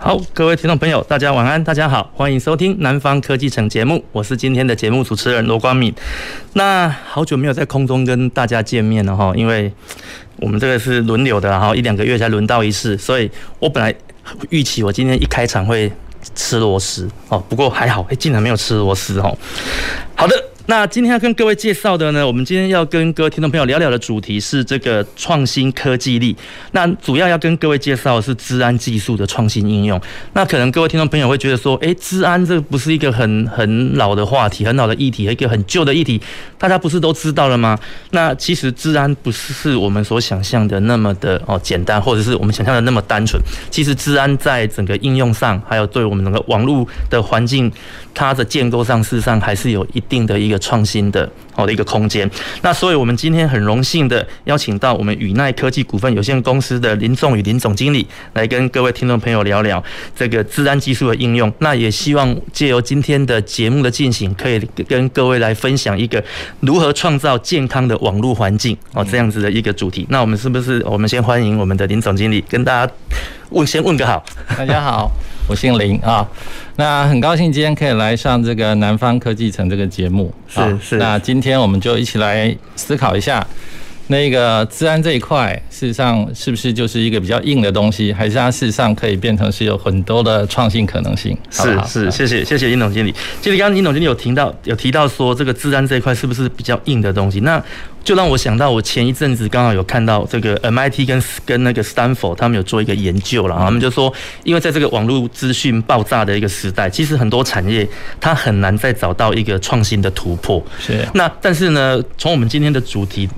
好，各位听众朋友，大家晚安，大家好，欢迎收听《南方科技城》节目，我是今天的节目主持人罗光敏。那好久没有在空中跟大家见面了哈，因为我们这个是轮流的，然后一两个月才轮到一次，所以我本来预期我今天一开场会吃螺丝哦，不过还好，哎，竟然没有吃螺丝哦。好的。那今天要跟各位介绍的呢，我们今天要跟各位听众朋友聊聊的主题是这个创新科技力。那主要要跟各位介绍的是治安技术的创新应用。那可能各位听众朋友会觉得说，诶，治安这不是一个很很老的话题，很老的议题，一个很旧的议题，大家不是都知道了吗？那其实治安不是我们所想象的那么的哦简单，或者是我们想象的那么单纯。其实治安在整个应用上，还有对我们整个网络的环境，它的建构上，事实上还是有一定的一个。创新的好的一个空间，那所以我们今天很荣幸的邀请到我们宇奈科技股份有限公司的林仲宇林总经理来跟各位听众朋友聊聊这个治安技术的应用。那也希望借由今天的节目的进行，可以跟各位来分享一个如何创造健康的网络环境哦，这样子的一个主题。那我们是不是我们先欢迎我们的林总经理跟大家问先问个好？大家好。我姓林啊，那很高兴今天可以来上这个南方科技城这个节目。是是，那今天我们就一起来思考一下，那个治安这一块，事实上是不是就是一个比较硬的东西，还是它事实上可以变成是有很多的创新可能性？是是，谢谢谢谢林总经理。其实刚刚林总经理有提到有提到说，这个治安这一块是不是比较硬的东西？那就让我想到，我前一阵子刚好有看到这个 MIT 跟跟那个 Stanford 他们有做一个研究了，他们就说，因为在这个网络资讯爆炸的一个时代，其实很多产业它很难再找到一个创新的突破。是。那但是呢，从我们今天的主题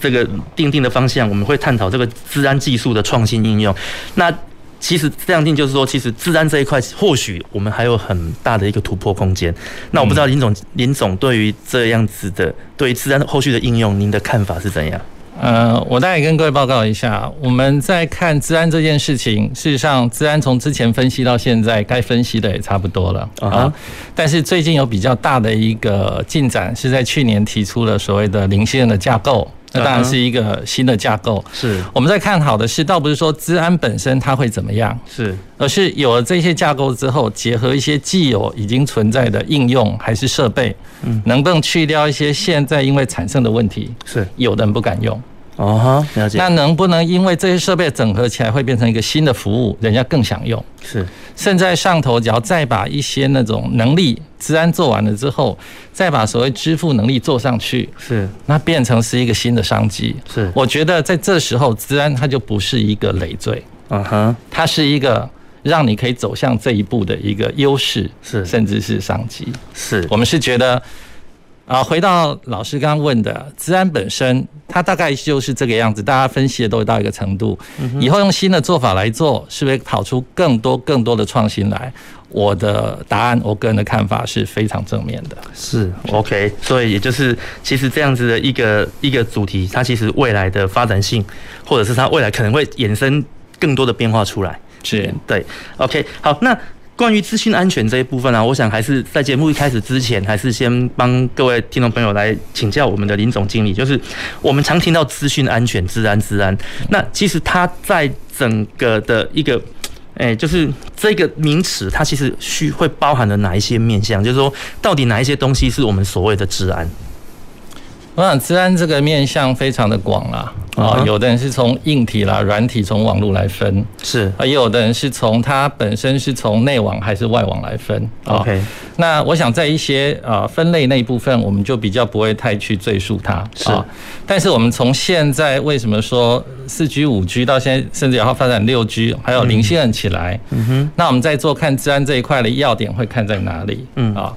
这个定定的方向，我们会探讨这个治安技术的创新应用。那其实这样定就是说，其实治安这一块或许我们还有很大的一个突破空间。那我不知道林总，林总对于这样子的对于资安后续的应用，您的看法是怎样？呃，我大概跟各位报告一下，我们在看治安这件事情，事实上，治安从之前分析到现在，该分析的也差不多了啊。但是最近有比较大的一个进展，是在去年提出了所谓的零信任的架构。那当然是一个新的架构。是，我们在看好的是，倒不是说资安本身它会怎么样，是，而是有了这些架构之后，结合一些既有已经存在的应用还是设备，嗯，能不能去掉一些现在因为产生的问题，是，有的人不敢用。哦哈，了解。那能不能因为这些设备整合起来，会变成一个新的服务，人家更想用？是。现在上头，只要再把一些那种能力资安做完了之后，再把所谓支付能力做上去，是。那变成是一个新的商机。是。我觉得在这时候，资安它就不是一个累赘。嗯哼。它是一个让你可以走向这一步的一个优势，是，甚至是商机。是。我们是觉得。啊，回到老师刚刚问的，资安本身，它大概就是这个样子。大家分析的都到一个程度，以后用新的做法来做，是不是跑出更多更多的创新来？我的答案，我个人的看法是非常正面的。是 OK，所以也就是其实这样子的一个一个主题，它其实未来的发展性，或者是它未来可能会衍生更多的变化出来。是对，OK，好，那。关于资讯安全这一部分啊，我想还是在节目一开始之前，还是先帮各位听众朋友来请教我们的林总经理。就是我们常听到资讯安全、治安、治安，那其实它在整个的一个，哎，就是这个名词，它其实需会包含了哪一些面向？就是说，到底哪一些东西是我们所谓的治安？我想治安这个面向非常的广啦，啊，有的人是从硬体啦、软体从网络来分，是，也有的人是从它本身是从内网还是外网来分。OK，那我想在一些啊分类那一部分，我们就比较不会太去赘述它。是，但是我们从现在为什么说四 G、五 G 到现在甚至要发展六 G，还有零信任起来，嗯哼，那我们在做看治安这一块的要点会看在哪里？嗯啊。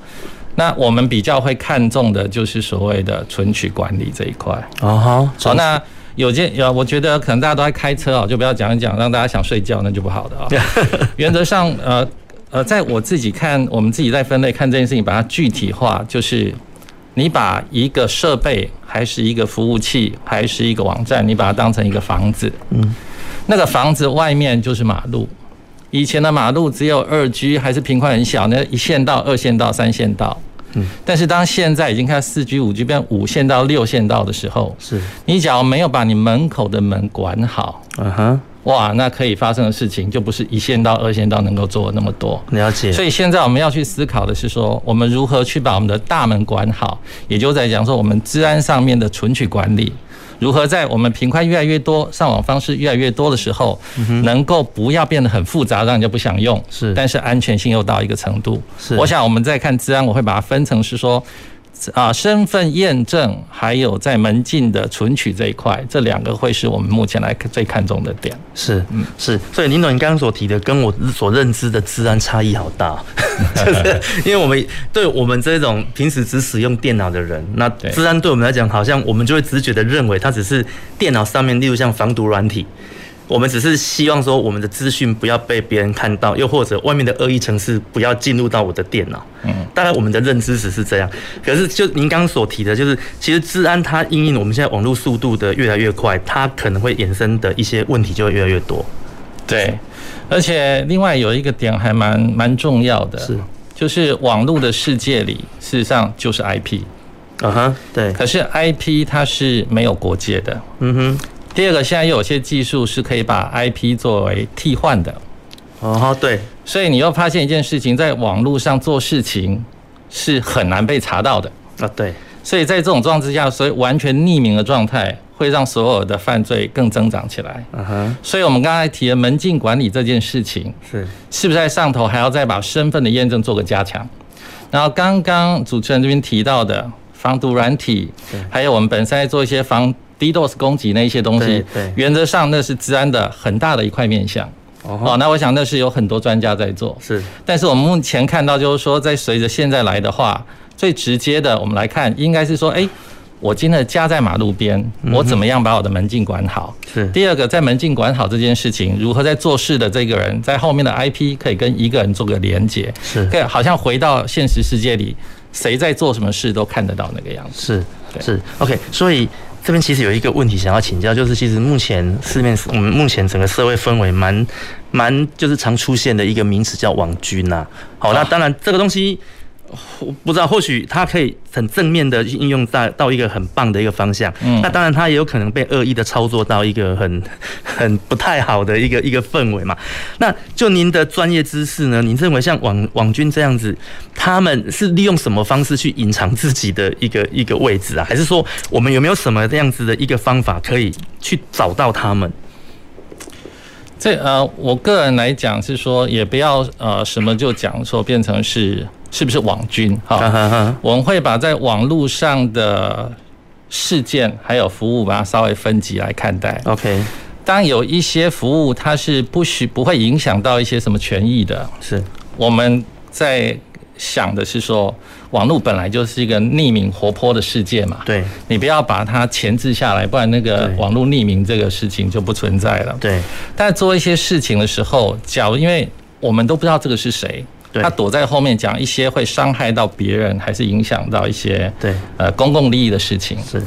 那我们比较会看重的就是所谓的存取管理这一块。哦好，好，那有件有，我觉得可能大家都在开车啊，就不要讲一讲，让大家想睡觉，那就不好的啊。原则上，呃呃，在我自己看，我们自己在分类看这件事情，把它具体化，就是你把一个设备，还是一个服务器，还是一个网站，你把它当成一个房子，嗯，那个房子外面就是马路。以前的马路只有二 G，还是频宽很小，那一线道、二线道、三线道。嗯，但是当现在已经开始四 G、五 G 变五线道、六线道的时候，是你只要没有把你门口的门管好，嗯哼，哇，那可以发生的事情就不是一线道、二线道能够做的那么多。了解。所以现在我们要去思考的是说，我们如何去把我们的大门管好，也就在讲说我们治安上面的存取管理。如何在我们频宽越来越多、上网方式越来越多的时候，能够不要变得很复杂，让人家不想用，是，但是安全性又到一个程度。是，我想我们在看治安，我会把它分成是说。啊，身份验证还有在门禁的存取这一块，这两个会是我们目前来最看重的点。是，嗯，是。所以林总，你刚刚所提的，跟我所认知的治安差异好大，就是因为我们对我们这种平时只使用电脑的人，那治安对我们来讲，好像我们就会直觉的认为它只是电脑上面，例如像防毒软体。我们只是希望说，我们的资讯不要被别人看到，又或者外面的恶意程式不要进入到我的电脑。嗯，当然我们的认知只是这样。可是，就您刚刚所提的，就是其实治安它因应我们现在网络速度的越来越快，它可能会衍生的一些问题就会越来越多。对，而且另外有一个点还蛮蛮重要的，是就是网络的世界里，事实上就是 IP。嗯哼，对。可是 IP 它是没有国界的。嗯哼。第二个，现在又有些技术是可以把 IP 作为替换的，哦，对，所以你又发现一件事情，在网络上做事情是很难被查到的。啊，对，所以在这种状况之下，所以完全匿名的状态会让所有的犯罪更增长起来，嗯哼，所以我们刚才提的门禁管理这件事情，是。是不是在上头还要再把身份的验证做个加强？然后刚刚主持人这边提到的防毒软体，还有我们本身在做一些防。DDoS 攻击那一些东西，原则上那是治安的很大的一块面向。哦，那我想那是有很多专家在做。是，但是我们目前看到就是说，在随着现在来的话，最直接的我们来看，应该是说，哎，我今天家在马路边，我怎么样把我的门禁管好？是。第二个，在门禁管好这件事情，如何在做事的这个人在后面的 IP 可以跟一个人做个连接？是，好像回到现实世界里，谁在做什么事都看得到那个样子。是，是。OK，所以。这边其实有一个问题想要请教，就是其实目前市面我们目前整个社会氛围蛮蛮就是常出现的一个名词叫网军呐。好，那当然这个东西。我不知道，或许它可以很正面的应用在到一个很棒的一个方向。嗯，那当然它也有可能被恶意的操作到一个很 很不太好的一个一个氛围嘛。那就您的专业知识呢？您认为像网网军这样子，他们是利用什么方式去隐藏自己的一个一个位置啊？还是说我们有没有什么这样子的一个方法可以去找到他们？这呃，我个人来讲是说，也不要呃什么就讲说变成是。是不是网军？哈，我们会把在网络上的事件还有服务，把它稍微分级来看待。OK，当有一些服务它是不许不会影响到一些什么权益的，是我们在想的是说，网络本来就是一个匿名活泼的世界嘛。对，你不要把它钳制下来，不然那个网络匿名这个事情就不存在了。对，但做一些事情的时候，假如因为我们都不知道这个是谁。他躲在后面讲一些会伤害到别人，还是影响到一些对呃公共利益的事情。是，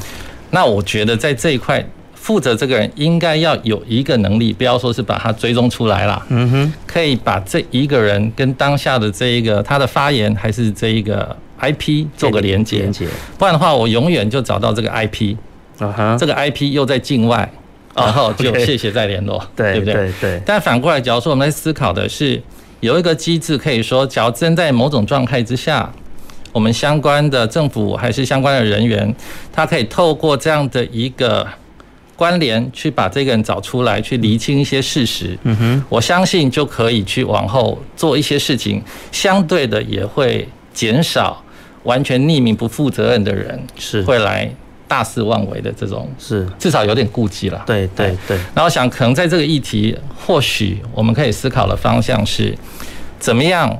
那我觉得在这一块负责这个人应该要有一个能力，不要说是把他追踪出来了。嗯哼，可以把这一个人跟当下的这一个他的发言，还是这一个 IP 做个连接。连接，不然的话，我永远就找到这个 IP。啊哈，这个 IP 又在境外，然后就谢谢再联络，对不对？对对。但反过来，假如说我们在思考的是。有一个机制可以说，只要真在某种状态之下，我们相关的政府还是相关的人员，他可以透过这样的一个关联，去把这个人找出来，去厘清一些事实。嗯哼，我相信就可以去往后做一些事情，相对的也会减少完全匿名不负责任的人是会来。大肆妄为的这种是至少有点顾忌了。对对对。然后想可能在这个议题，或许我们可以思考的方向是，怎么样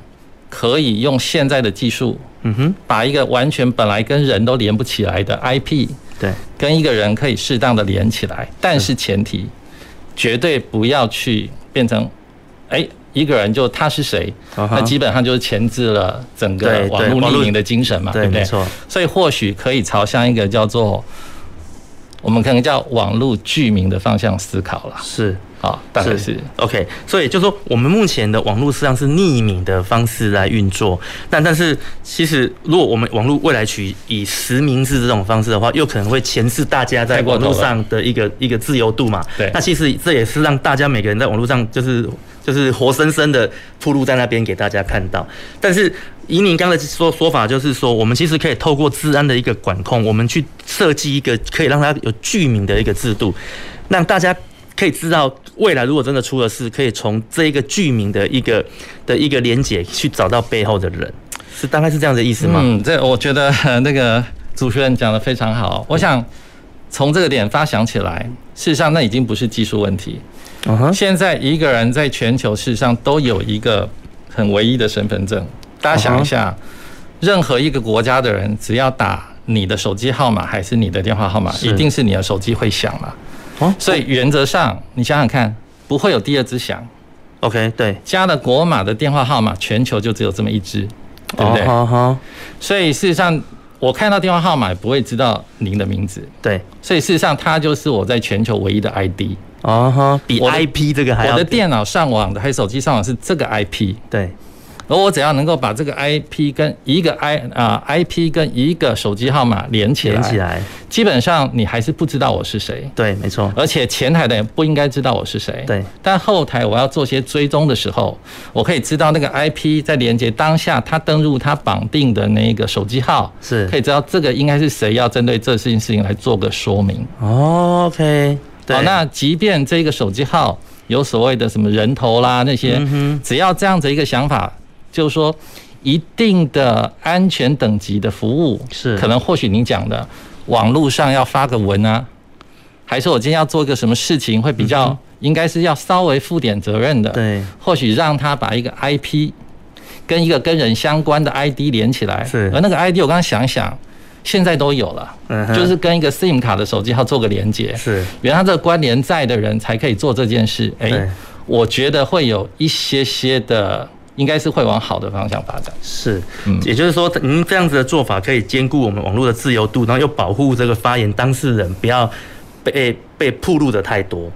可以用现在的技术，嗯哼，把一个完全本来跟人都连不起来的 IP，对，跟一个人可以适当的连起来，但是前提绝对不要去变成，哎。一个人就他是谁，那基本上就是钳制了整个网络匿名的精神嘛，对不对？没错。所以或许可以朝向一个叫做我们可能叫网络具名的方向思考了。是。好，大概是，是 OK，所以就说我们目前的网络实际上是匿名的方式来运作，但但是其实如果我们网络未来取以实名制这种方式的话，又可能会钳制大家在网络上的一个一个自由度嘛。对，那其实这也是让大家每个人在网络上就是就是活生生的铺露在那边给大家看到。但是以您刚才说说法，就是说我们其实可以透过治安的一个管控，我们去设计一个可以让它有具名的一个制度，让大家。可以知道未来如果真的出了事，可以从这一个具名的一个的一个连结去找到背后的人，是大概是这样的意思吗？嗯，这我觉得那个主持人讲得非常好。我想从这个点发想起来，事实上那已经不是技术问题。现在一个人在全球事实上都有一个很唯一的身份证。大家想一下，任何一个国家的人只要打你的手机号码还是你的电话号码，一定是你的手机会响了。哦，所以原则上，你想想看，不会有第二只响。OK，对，加了国码的电话号码，全球就只有这么一只，对不对？所以事实上，我看到电话号码也不会知道您的名字。对，所以事实上，它就是我在全球唯一的 ID。哦哈，比 IP 这个还要。我的电脑上网的还有手机上网是这个 IP。对。而我只要能够把这个 IP 跟一个 I 啊 IP 跟一个手机号码连起来，连起来，基本上你还是不知道我是谁。对，没错。而且前台的人不应该知道我是谁。对。但后台我要做些追踪的时候，我可以知道那个 IP 在连接当下，他登入他绑定的那个手机号，是，可以知道这个应该是谁，要针对这件事情来做个说明。哦，OK。好，那即便这个手机号有所谓的什么人头啦那些，只要这样子一个想法。就是说，一定的安全等级的服务是可能，或许您讲的网络上要发个文啊，还是我今天要做一个什么事情，会比较应该是要稍微负点责任的。对，或许让他把一个 IP 跟一个跟人相关的 ID 连起来。是，而那个 ID 我刚刚想一想，现在都有了，就是跟一个 SIM 卡的手机号做个连接。是，原来这个关联在的人才可以做这件事。哎，我觉得会有一些些的。应该是会往好的方向发展。是，嗯，也就是说，您这样子的做法可以兼顾我们网络的自由度，然后又保护这个发言当事人不要被被暴露的太多。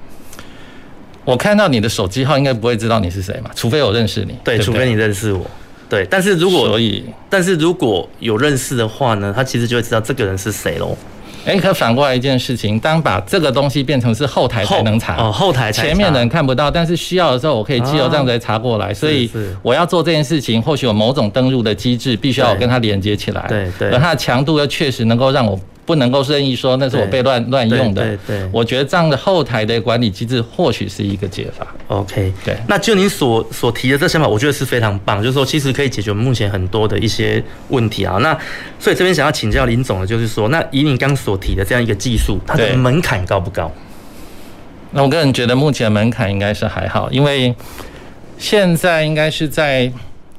我看到你的手机号，应该不会知道你是谁嘛？除非我认识你。对，除非你认识我。对，但是如果所以，但是如果有认识的话呢，他其实就会知道这个人是谁喽。哎，可反过来一件事情，当把这个东西变成是后台才能查。哦，后台前面的人看不到，但是需要的时候我可以借由这样子来查过来，所以我要做这件事情，或许有某种登录的机制，必须要我跟它连接起来，对对，而它的强度又确实能够让我。不能够任意说那是我被乱乱用的。对对，我觉得这样的后台的管理机制或许是一个解法。OK，对。那就您所所提的这想法，我觉得是非常棒，就是说其实可以解决我们目前很多的一些问题啊。那所以这边想要请教林总的，就是说，那以你刚所提的这样一个技术，它的门槛高不高？那我个人觉得目前门槛应该是还好，因为现在应该是在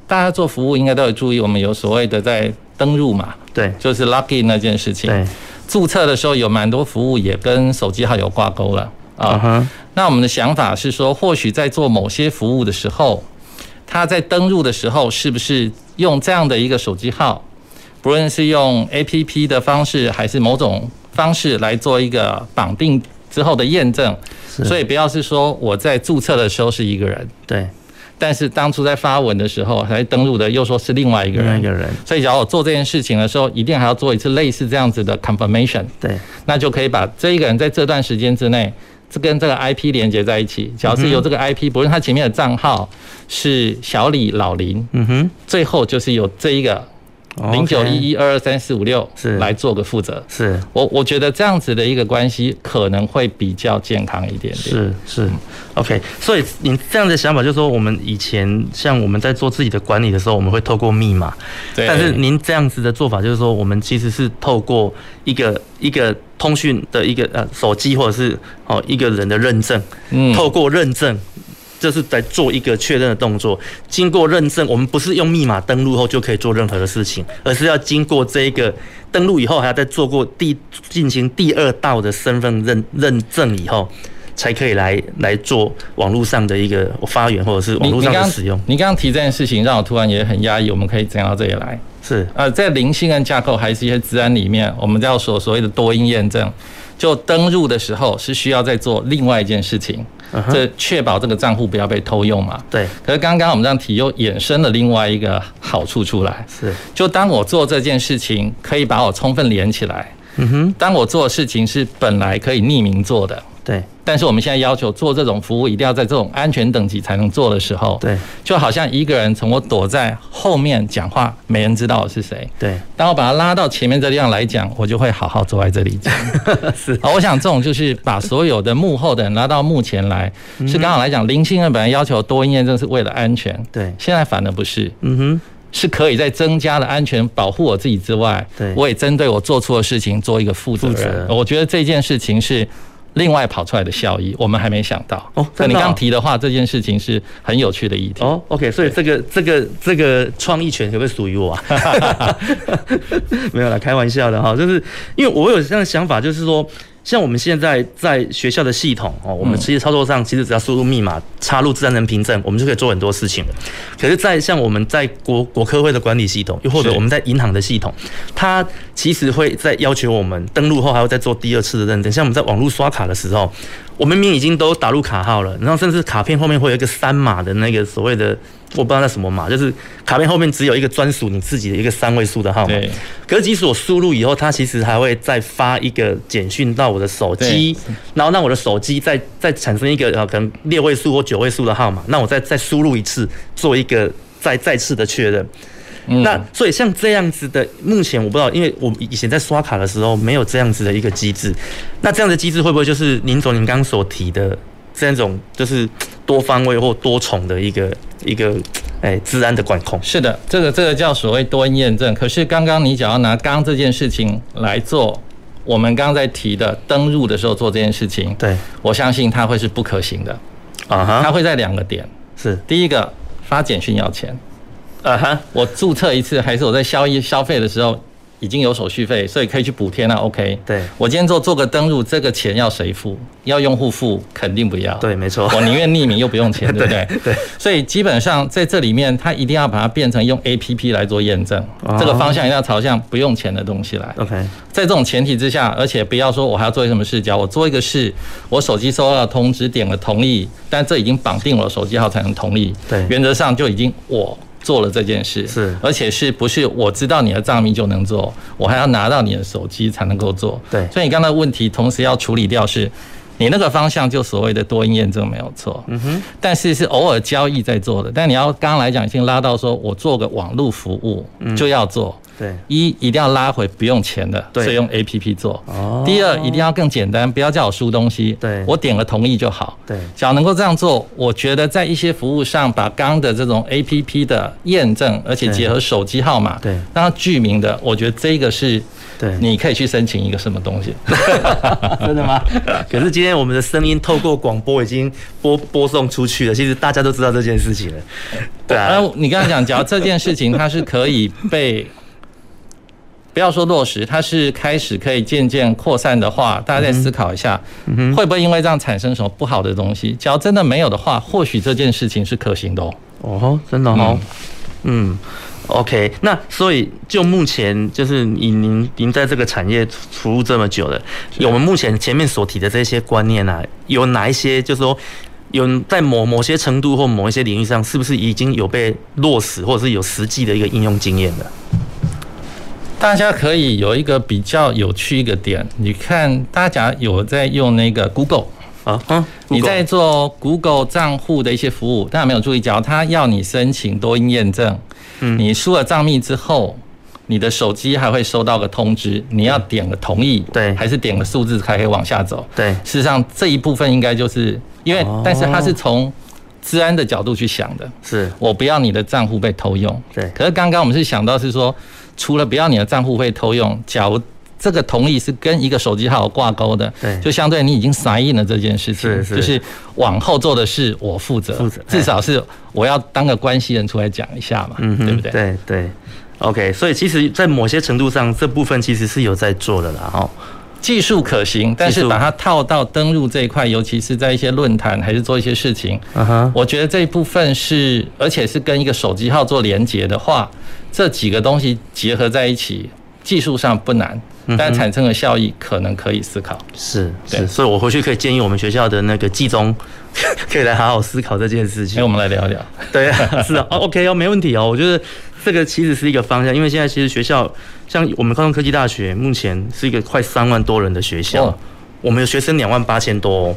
大家做服务应该都有注意，我们有所谓的在。登入嘛，对，就是 login 那件事情。对，注册的时候有蛮多服务也跟手机号有挂钩了啊。那我们的想法是说，或许在做某些服务的时候，他在登入的时候，是不是用这样的一个手机号，不论是用 APP 的方式，还是某种方式来做一个绑定之后的验证。所以不要是说我在注册的时候是一个人，对。但是当初在发文的时候，还登录的又说是另外一个人，一个人。所以，假如我做这件事情的时候，一定还要做一次类似这样子的 confirmation。对，那就可以把这一个人在这段时间之内，这跟这个 IP 连接在一起。只要是由这个 IP，不论他前面的账号是小李、老林，嗯哼，最后就是有这一个。零九一一二二三四五六是来做个负责，是我我觉得这样子的一个关系可能会比较健康一点点。是是，OK。所以你这样的想法就是说，我们以前像我们在做自己的管理的时候，我们会透过密码。对。但是您这样子的做法就是说，我们其实是透过一个一个通讯的一个呃手机或者是哦一个人的认证，嗯，透过认证。这是在做一个确认的动作，经过认证，我们不是用密码登录后就可以做任何的事情，而是要经过这一个登录以后，还要再做过第进行第二道的身份认认证以后，才可以来来做网络上的一个发源或者是网络上的使用。你刚刚提这件事情，让我突然也很压抑。我们可以讲到这里来。是呃，在零信任架构还是一些治安里面，我们叫所所谓的多因验证，就登入的时候是需要再做另外一件事情，这确保这个账户不要被偷用嘛。对。可是刚刚我们这样提又衍生了另外一个好处出来，是就当我做这件事情，可以把我充分连起来。嗯哼。当我做的事情是本来可以匿名做的。对，但是我们现在要求做这种服务，一定要在这种安全等级才能做的时候，对，就好像一个人从我躲在后面讲话，没人知道我是谁，对，当我把他拉到前面这地方来讲，我就会好好坐在这里讲。是，好，我想这种就是把所有的幕后的人拉到幕前来，是刚好来讲，零信任本来要求多因验证是为了安全，对，现在反而不是，嗯哼，是可以在增加了安全保护我自己之外，对，我也针对我做错的事情做一个负责任。我觉得这件事情是。另外跑出来的效益，我们还没想到哦。那你刚提的话，这件事情是很有趣的议题哦。OK，所以这个这个这个创意权可不可以属于我啊？没有啦，开玩笑的哈。就是因为我有这样的想法，就是说。像我们现在在学校的系统哦，我们其实操作上其实只要输入密码、插入自然人凭证，我们就可以做很多事情了。可是，在像我们在国国科会的管理系统，又或者我们在银行的系统，它其实会在要求我们登录后还要再做第二次的认证。像我们在网络刷卡的时候，我明明已经都打入卡号了，然后甚至卡片后面会有一个三码的那个所谓的。我不知道那什么码，就是卡片后面只有一个专属你自己的一个三位数的号码。对。可是即使我输入以后，它其实还会再发一个简讯到我的手机，然后让我的手机再再产生一个呃可能六位数或九位数的号码，那我再再输入一次，做一个再再次的确认。那所以像这样子的，目前我不知道，因为我以前在刷卡的时候没有这样子的一个机制。那这样的机制会不会就是林总您刚刚所提的这种就是？多方位或多重的一个一个哎，治安的管控是的，这个这个叫所谓多因验证。可是刚刚你只要拿刚刚这件事情来做，我们刚刚在提的登入的时候做这件事情，对，我相信它会是不可行的啊哈，它会在两个点，是第一个发简讯要钱，啊哈，我注册一次还是我在消一消费的时候。已经有手续费，所以可以去补贴，那 OK。对，我今天做做个登录，这个钱要谁付？要用户付？肯定不要。对，没错。我宁愿匿名又不用钱，对不对？对。所以基本上在这里面，它一定要把它变成用 APP 来做验证，这个方向一定要朝向不用钱的东西来。OK。在这种前提之下，而且不要说我还要做什么事，叫我做一个事，我手机收到了通知，点了同意，但这已经绑定了手机号才能同意。对。原则上就已经我。做了这件事是，而且是不是我知道你的账密就能做？我还要拿到你的手机才能够做。对，所以你刚才问题同时要处理掉是，你那个方向就所谓的多因验证没有错。嗯哼，但是是偶尔交易在做的。但你要刚刚来讲，已经拉到说我做个网络服务就要做。对，一一定要拉回不用钱的，所以用 A P P 做。哦。第二，一定要更简单，不要叫我输东西。对。我点了同意就好。对。只要能够这样做，我觉得在一些服务上，把刚的这种 A P P 的验证，而且结合手机号码，对，让它具名的，我觉得这个是，对，你可以去申请一个什么东西。真的吗？可是今天我们的声音透过广播已经播播送出去了，其实大家都知道这件事情了。对啊。你刚才讲，只要这件事情它是可以被。不要说落实，它是开始可以渐渐扩散的话，大家再思考一下，会不会因为这样产生什么不好的东西？只要真的没有的话，或许这件事情是可行的哦。哦，真的哦。嗯，OK。那所以就目前就是以您您在这个产业服务这么久了，我们目前前面所提的这些观念啊，有哪一些就是说有在某某些程度或某一些领域上，是不是已经有被落实，或者是有实际的一个应用经验的？大家可以有一个比较有趣一个点，你看大家有在用那个 Google 啊，嗯，你在做 Google 账户的一些服务，大家没有注意，假如他要你申请多音验证，嗯，你输了账密之后，你的手机还会收到个通知，你要点个同意，对，还是点个数字才可以往下走？对，事实上这一部分应该就是因为，但是它是从治安的角度去想的，是。我不要你的账户被偷用，对，可是刚刚我们是想到是说。除了不要你的账户被偷用，假如这个同意是跟一个手机号挂钩的，对，就相对你已经 sign 了这件事情，是是，就是往后做的事我负责，负责，至少是我要当个关系人出来讲一下嘛，嗯，对不对？对对，OK，所以其实，在某些程度上，这部分其实是有在做的啦，哈。技术可行，但是把它套到登录这一块，尤其是在一些论坛还是做一些事情，我觉得这一部分是，而且是跟一个手机号做连接的话，这几个东西结合在一起，技术上不难，但产生的效益可能可以思考。是是，所以我回去可以建议我们学校的那个技中，可以来好好思考这件事情。哎，我们来聊聊。对啊，是啊，OK 哦，没问题哦，我觉得。这个其实是一个方向，因为现在其实学校像我们高中科技大学，目前是一个快三万多人的学校，我们有学生两万八千多，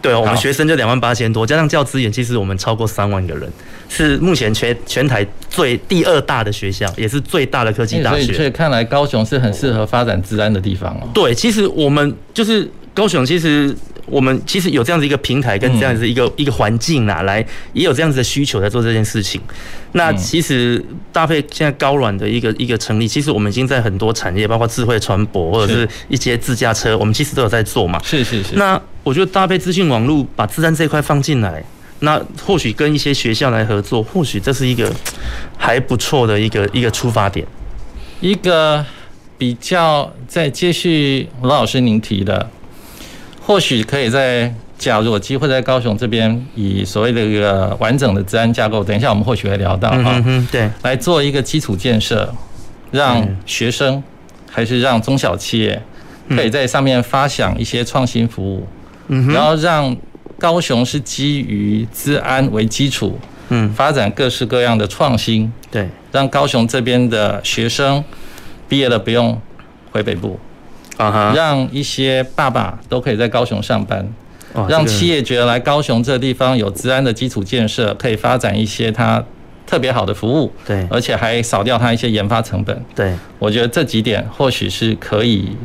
对哦，我们学生就两万八千多，加上教资员，其实我们超过三万个人，是目前全全台最第二大的学校，也是最大的科技大学。所以看来高雄是很适合发展治安的地方哦。对，其实我们就是高雄，其实。我们其实有这样子一个平台跟这样子一个一个环境啊，来也有这样子的需求在做这件事情。那其实搭配现在高软的一个一个成立，其实我们已经在很多产业，包括智慧船舶或者是一些自驾车，我们其实都有在做嘛。是是是。那我觉得搭配资讯网络，把自然这一块放进来，那或许跟一些学校来合作，或许这是一个还不错的一个一个出发点。一个比较在接续罗老师您提的。或许可以在，假如有机会在高雄这边，以所谓的一个完整的治安架构，等一下我们或许会聊到哈，对，来做一个基础建设，让学生还是让中小企业可以在上面发想一些创新服务，然后让高雄是基于治安为基础，嗯，发展各式各样的创新，对，让高雄这边的学生毕业了不用回北部。让一些爸爸都可以在高雄上班，让企业觉得来高雄这个地方有治安的基础建设，可以发展一些它特别好的服务，对，而且还少掉它一些研发成本，对，我觉得这几点或许是可以。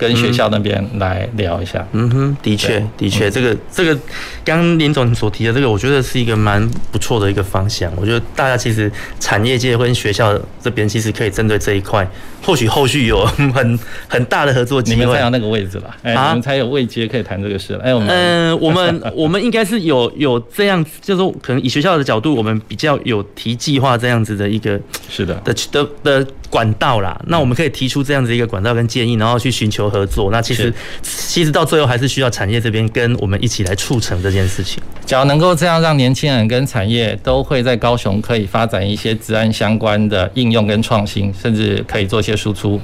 跟学校那边来聊一下。嗯哼，的确，的确，这个这个，刚刚林总所提的这个，我觉得是一个蛮不错的一个方向。我觉得大家其实产业界跟学校这边其实可以针对这一块，或许后续有很 很大的合作机会。你们才有那个位置了，哎，你们才有位阶可以谈这个事了。哎，我们，嗯，我们我们应该是有有这样，就是说可能以学校的角度，我们比较有提计划这样子的一个，是的，的的的。管道啦，那我们可以提出这样子一个管道跟建议，然后去寻求合作。那其实其实到最后还是需要产业这边跟我们一起来促成这件事情。只要能够这样，让年轻人跟产业都会在高雄可以发展一些治安相关的应用跟创新，甚至可以做一些输出。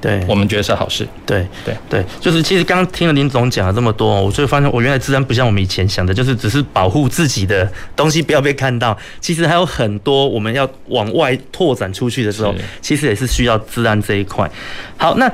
对，我们觉得是好事。对对对，就是其实刚刚听了林总讲了这么多，我就发现我原来治安不像我们以前想的，就是只是保护自己的东西不要被看到。其实还有很多我们要往外拓展出去的时候，其实也是需要治安这一块。好，那。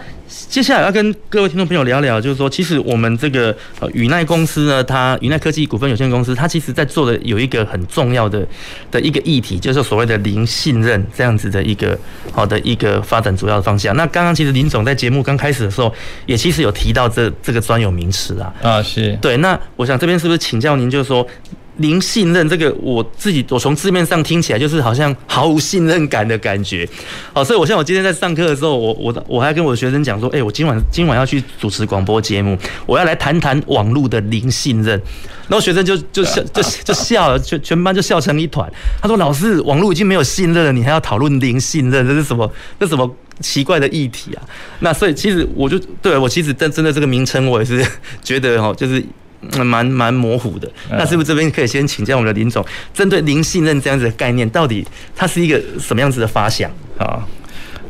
接下来要跟各位听众朋友聊聊，就是说，其实我们这个呃宇奈公司呢，它宇奈科技股份有限公司，它其实在做的有一个很重要的的一个议题，就是所谓的零信任这样子的一个好的一个发展主要的方向。那刚刚其实林总在节目刚开始的时候，也其实有提到这这个专有名词啊。啊，是对。那我想这边是不是请教您，就是说。零信任这个，我自己我从字面上听起来就是好像毫无信任感的感觉，好，所以我像我今天在上课的时候，我我我还跟我的学生讲说，哎，我今晚今晚要去主持广播节目，我要来谈谈网络的零信任，然后学生就就笑就就笑了，全全班就笑成一团。他说：“老师，网络已经没有信任了，你还要讨论零信任，这是什么？这什么奇怪的议题啊？”那所以其实我就对我其实真真的这个名称，我也是觉得哈，就是。蛮蛮模糊的，那是不是这边可以先请教我们的林总，针对零信任这样子的概念，到底它是一个什么样子的发想啊？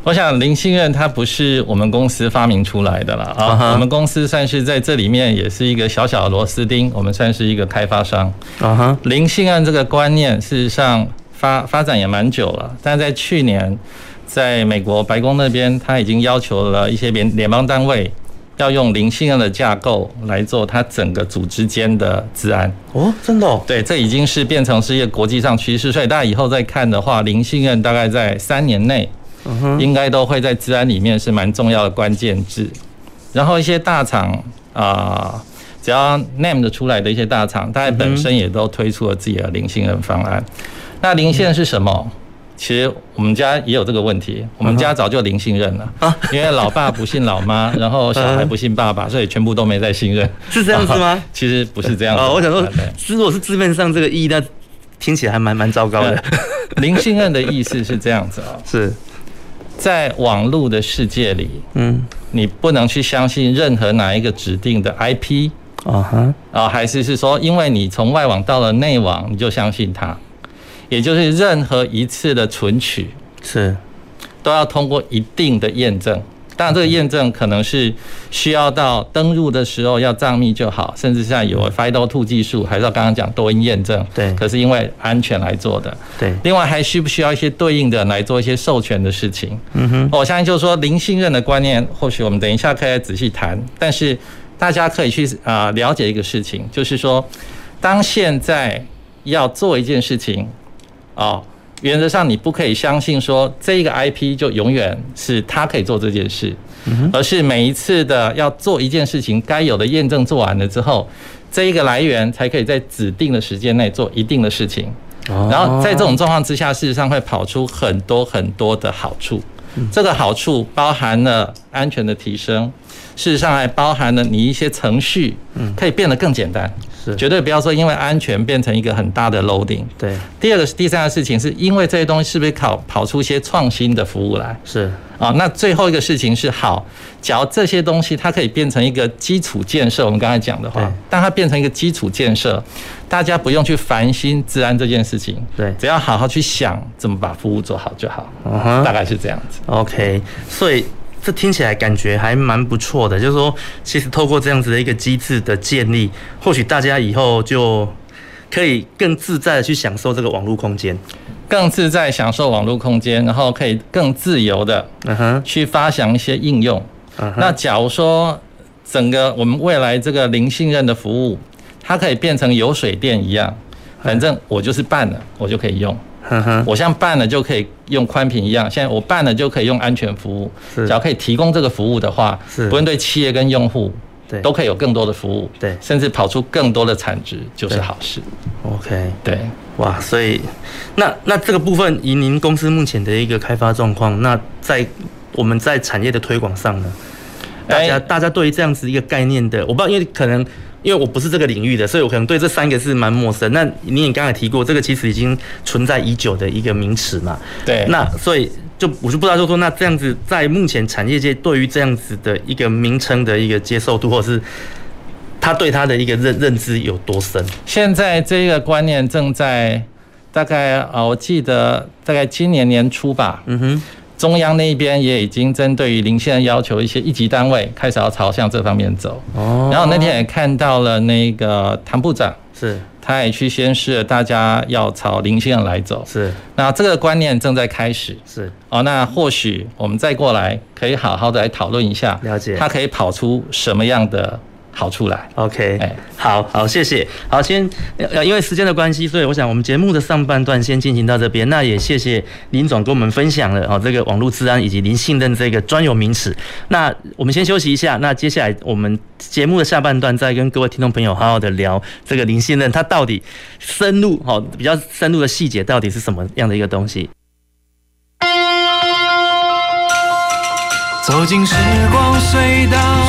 我想零信任它不是我们公司发明出来的了啊，我们公司算是在这里面也是一个小小的螺丝钉，我们算是一个开发商啊哈。零信任这个观念事实上发发展也蛮久了，但在去年，在美国白宫那边，他已经要求了一些联联邦单位。要用零信任的架构来做它整个组织间的治安哦，真的哦？对，这已经是变成是一个国际上趋势，所以大家以后再看的话，零信任大概在三年内，应该都会在治安里面是蛮重要的关键字。然后一些大厂啊，只要 name 的出来的一些大厂，大概本身也都推出了自己的零信任方案。那零信任是什么？其实我们家也有这个问题，我们家早就零信任了，因为老爸不信老妈，然后小孩不信爸爸，所以全部都没在信任，是这样子吗？其实不是这样子。哦，我想说，如果是字面上这个意义，那听起来还蛮蛮糟糕的。零信任的意思是这样子啊，是，在网络的世界里，嗯，你不能去相信任何哪一个指定的 IP 啊哈啊，还是是说，因为你从外网到了内网，你就相信它？也就是任何一次的存取是都要通过一定的验证。当然，这个验证可能是需要到登入的时候要账密就好，甚至像有 FIDO2 技术，还是要刚刚讲多因验证。对，可是因为安全来做的。对，另外还需不需要一些对应的来做一些授权的事情？嗯哼，我相信就是说零信任的观念，或许我们等一下可以仔细谈。但是大家可以去啊了解一个事情，就是说，当现在要做一件事情，哦。原则上，你不可以相信说这一个 IP 就永远是他可以做这件事，而是每一次的要做一件事情，该有的验证做完了之后，这一个来源才可以在指定的时间内做一定的事情。然后在这种状况之下，事实上会跑出很多很多的好处。这个好处包含了安全的提升，事实上还包含了你一些程序嗯可以变得更简单。是绝对不要说因为安全变成一个很大的 loading。对。第二个是第三个事情，是因为这些东西是不是考跑出一些创新的服务来？是。啊，那最后一个事情是好，假如这些东西它可以变成一个基础建设，我们刚才讲的话，当它变成一个基础建设，大家不用去烦心治安这件事情。对。只要好好去想怎么把服务做好就好。嗯哼。大概是这样子。OK。所以。这听起来感觉还蛮不错的，就是说，其实透过这样子的一个机制的建立，或许大家以后就可以更自在的去享受这个网络空间，更自在享受网络空间，然后可以更自由的，嗯哼，去发想一些应用。那假如说整个我们未来这个零信任的服务，它可以变成有水电一样，反正我就是办了，我就可以用。我像办了就可以用宽频一样，现在我办了就可以用安全服务。只要可以提供这个服务的话，不论对企业跟用户，都可以有更多的服务，对，甚至跑出更多的产值就是好事。OK，对，哇，所以那那这个部分以您公司目前的一个开发状况，那在我们在产业的推广上呢，大家大家对于这样子一个概念的，我不知道，因为可能。因为我不是这个领域的，所以我可能对这三个是蛮陌生。那你也刚才提过，这个其实已经存在已久的一个名词嘛。对。那所以就我就不知道，就说那这样子，在目前产业界对于这样子的一个名称的一个接受度，或者是他对他的一个认认知有多深？现在这个观念正在大概啊，我记得大概今年年初吧。嗯哼。中央那边也已经针对于零信任要求一些一级单位开始要朝向这方面走。哦。然后那天也看到了那个谭部长，是，他也去宣示了大家要朝零信任来走。是。那这个观念正在开始。是。哦，那或许我们再过来可以好好的来讨论一下，了解，它可以跑出什么样的好处来，OK，哎，好好，谢谢，好，先，因为时间的关系，所以我想我们节目的上半段先进行到这边。那也谢谢林总跟我们分享了哦这个网络治安以及零信任这个专有名词。那我们先休息一下，那接下来我们节目的下半段再跟各位听众朋友好好的聊这个零信任，它到底深入哦比较深入的细节到底是什么样的一个东西？走进时光隧道。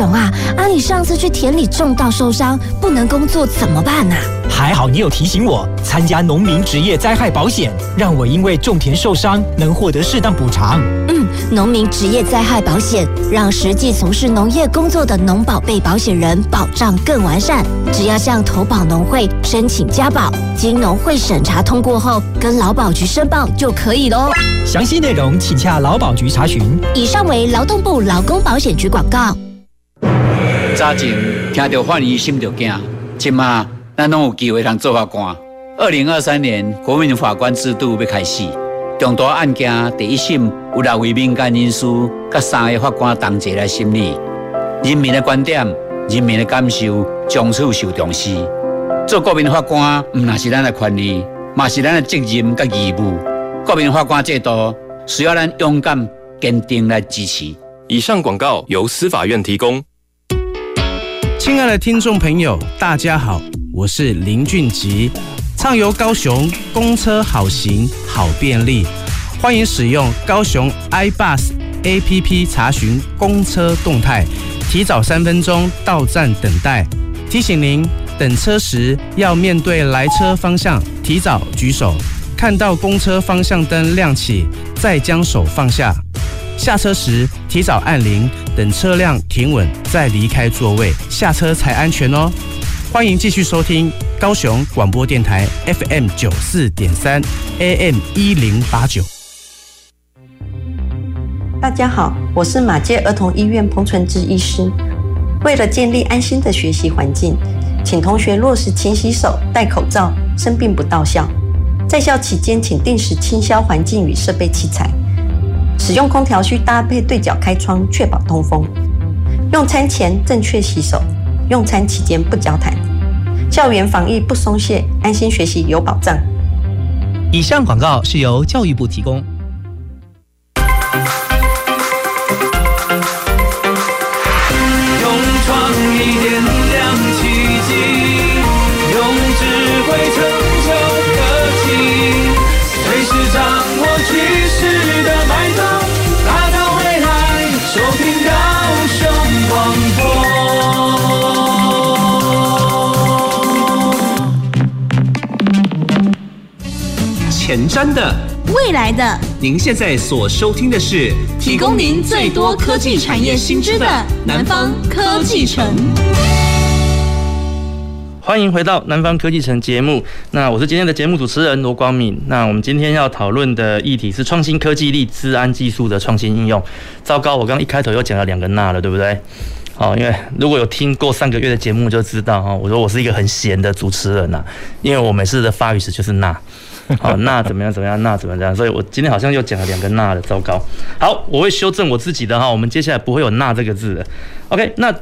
哎，阿雄啊，啊，你上次去田里种稻受伤，不能工作怎么办啊？还好你有提醒我参加农民职业灾害保险，让我因为种田受伤能获得适当补偿。嗯，农民职业灾害保险让实际从事农业工作的农保被保险人保障更完善。只要向投保农会申请加保，经农会审查通过后，跟劳保局申报就可以喽。详细内容请洽劳保局查询。以上为劳动部劳工保险局广告。早前听到换医心就惊，今嘛。咱拢有机会通做法官。二零二三年国民法官制度要开始，重大案件第一审有六位民间人士，甲三个法官同齐来审理。人民的观点、人民的感受，从此受重视。做国民法官，唔那是咱的权利，嘛是咱的责任甲义务。国民法官制度需要咱勇敢、坚定来支持。以上广告由司法院提供。亲爱的听众朋友，大家好。我是林俊吉，畅游高雄，公车好行好便利，欢迎使用高雄 iBus APP 查询公车动态，提早三分钟到站等待。提醒您，等车时要面对来车方向，提早举手。看到公车方向灯亮起，再将手放下。下车时提早按铃，等车辆停稳再离开座位，下车才安全哦。欢迎继续收听高雄广播电台 FM 九四点三 AM 一零八九。大家好，我是马街儿童医院彭纯之医师。为了建立安心的学习环境，请同学落实勤洗手、戴口罩，生病不到校。在校期间，请定时清消环境与设备器材。使用空调需搭配对角开窗，确保通风。用餐前正确洗手，用餐期间不交谈。校园防疫不松懈，安心学习有保障。以上广告是由教育部提供。的，未来的，您现在所收听的是提供您最多科技产业新知的南方科技城。欢迎回到南方科技城节目，那我是今天的节目主持人罗光敏。那我们今天要讨论的议题是创新科技力、治安技术的创新应用。糟糕，我刚刚一开头又讲了两个那了，对不对？哦，因为如果有听过上个月的节目就知道哈，我说我是一个很闲的主持人呐，因为我每次的发语词就是那。好，那怎么样？怎么样？那怎么样？所以我今天好像又讲了两个“那”的，糟糕。好，我会修正我自己的哈。我们接下来不会有“那”这个字的。OK，那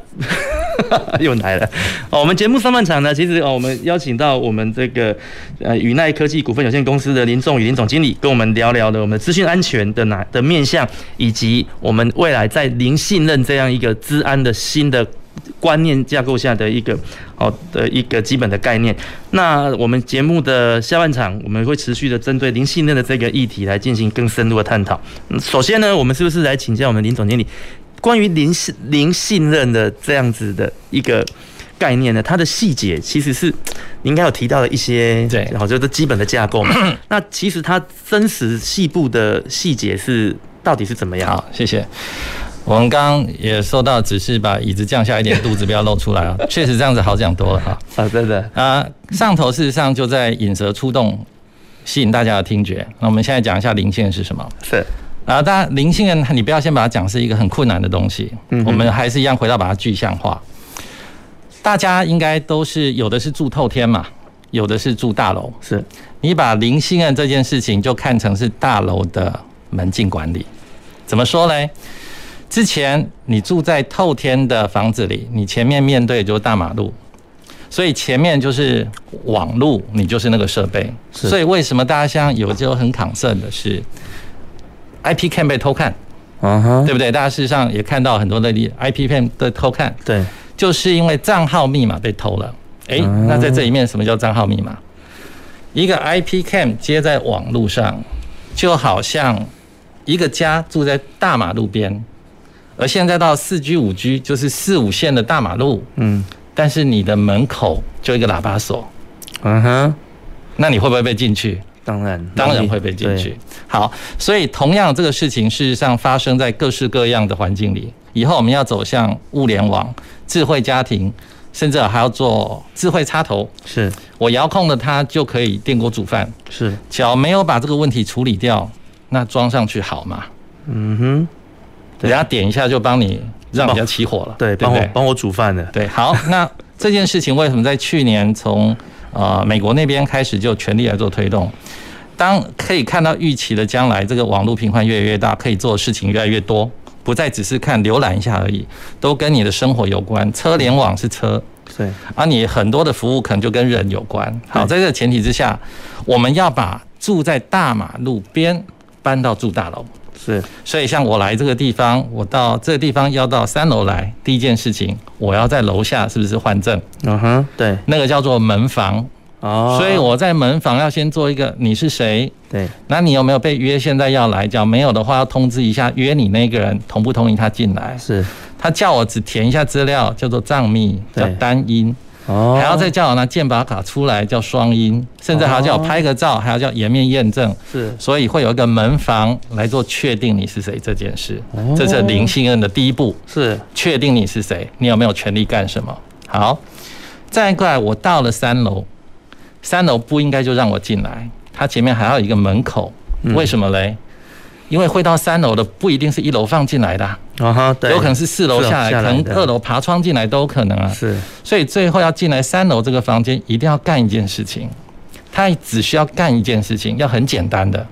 又来了。哦，我们节目上半场呢，其实哦，我们邀请到我们这个呃宇奈科技股份有限公司的林仲宇林总经理，跟我们聊聊的我们资讯安全的哪的面向，以及我们未来在零信任这样一个资安的新的。观念架构下的一个好的一个基本的概念。那我们节目的下半场，我们会持续的针对零信任的这个议题来进行更深入的探讨。首先呢，我们是不是来请教我们林总经理，关于零信零信任的这样子的一个概念呢？它的细节其实是你应该有提到的一些，对，然后就是基本的架构嘛。那其实它真实细部的细节是到底是怎么样？好，谢谢。我们刚刚也说到，只是把椅子降下一点，肚子不要露出来啊。确实这样子好讲多了哈。啊，真的啊，上头事实上就在引蛇出洞，吸引大家的听觉。那我们现在讲一下灵性是什么？是啊，当然零信任你不要先把它讲是一个很困难的东西。嗯，我们还是一样回到把它具象化。大家应该都是有的是住透天嘛，有的是住大楼。是你把灵性啊这件事情就看成是大楼的门禁管理，怎么说呢？之前你住在透天的房子里，你前面面对就是大马路，所以前面就是网路，你就是那个设备。所以为什么大家像有就很 concern 的是，IP cam 被偷看，啊哈，对不对？大家事实上也看到很多的 IP cam 被偷看，对，就是因为账号密码被偷了。诶，那在这里面什么叫账号密码？一个 IP cam 接在网路上，就好像一个家住在大马路边。而现在到四 G、五 G 就是四五线的大马路，嗯，但是你的门口就一个喇叭锁，嗯哼，那你会不会被进去？当然，当然会被进去。好，所以同样这个事情事实上发生在各式各样的环境里。以后我们要走向物联网、智慧家庭，甚至还要做智慧插头。是我遥控了它就可以电锅煮饭。是，只要没有把这个问题处理掉，那装上去好吗？嗯哼。人家点一下就帮你让人家起火了，对，帮我帮我煮饭的，对。好，那这件事情为什么在去年从呃美国那边开始就全力来做推动？当可以看到预期的将来，这个网络频宽越来越大，可以做的事情越来越多，不再只是看浏览一下而已，都跟你的生活有关。车联网是车，对，而你很多的服务可能就跟人有关。好，在这个前提之下，我们要把住在大马路边搬到住大楼。是，所以像我来这个地方，我到这个地方要到三楼来，第一件事情，我要在楼下是不是换证？嗯哼，对，那个叫做门房哦，所以我在门房要先做一个你是谁？对，那你有没有被约？现在要来，叫没有的话，要通知一下约你那个人同不同意他进来？是，他叫我只填一下资料，叫做账密，叫单音。哦，还要再叫我拿健保卡出来，叫双音，甚至还要叫我拍个照，还要叫颜面验证。是，所以会有一个门房来做确定你是谁这件事。哦，这是零信任的第一步，是确定你是谁，你有没有权利干什么？好，再过来，我到了三楼，三楼不应该就让我进来，它前面还有一个门口，为什么嘞？因为会到三楼的不一定是一楼放进来的，啊哈，对，有可能是四楼下来，可能二楼爬窗进来都有可能啊。是，所以最后要进来三楼这个房间，一定要干一件事情。他只需要干一件事情，要很简单的，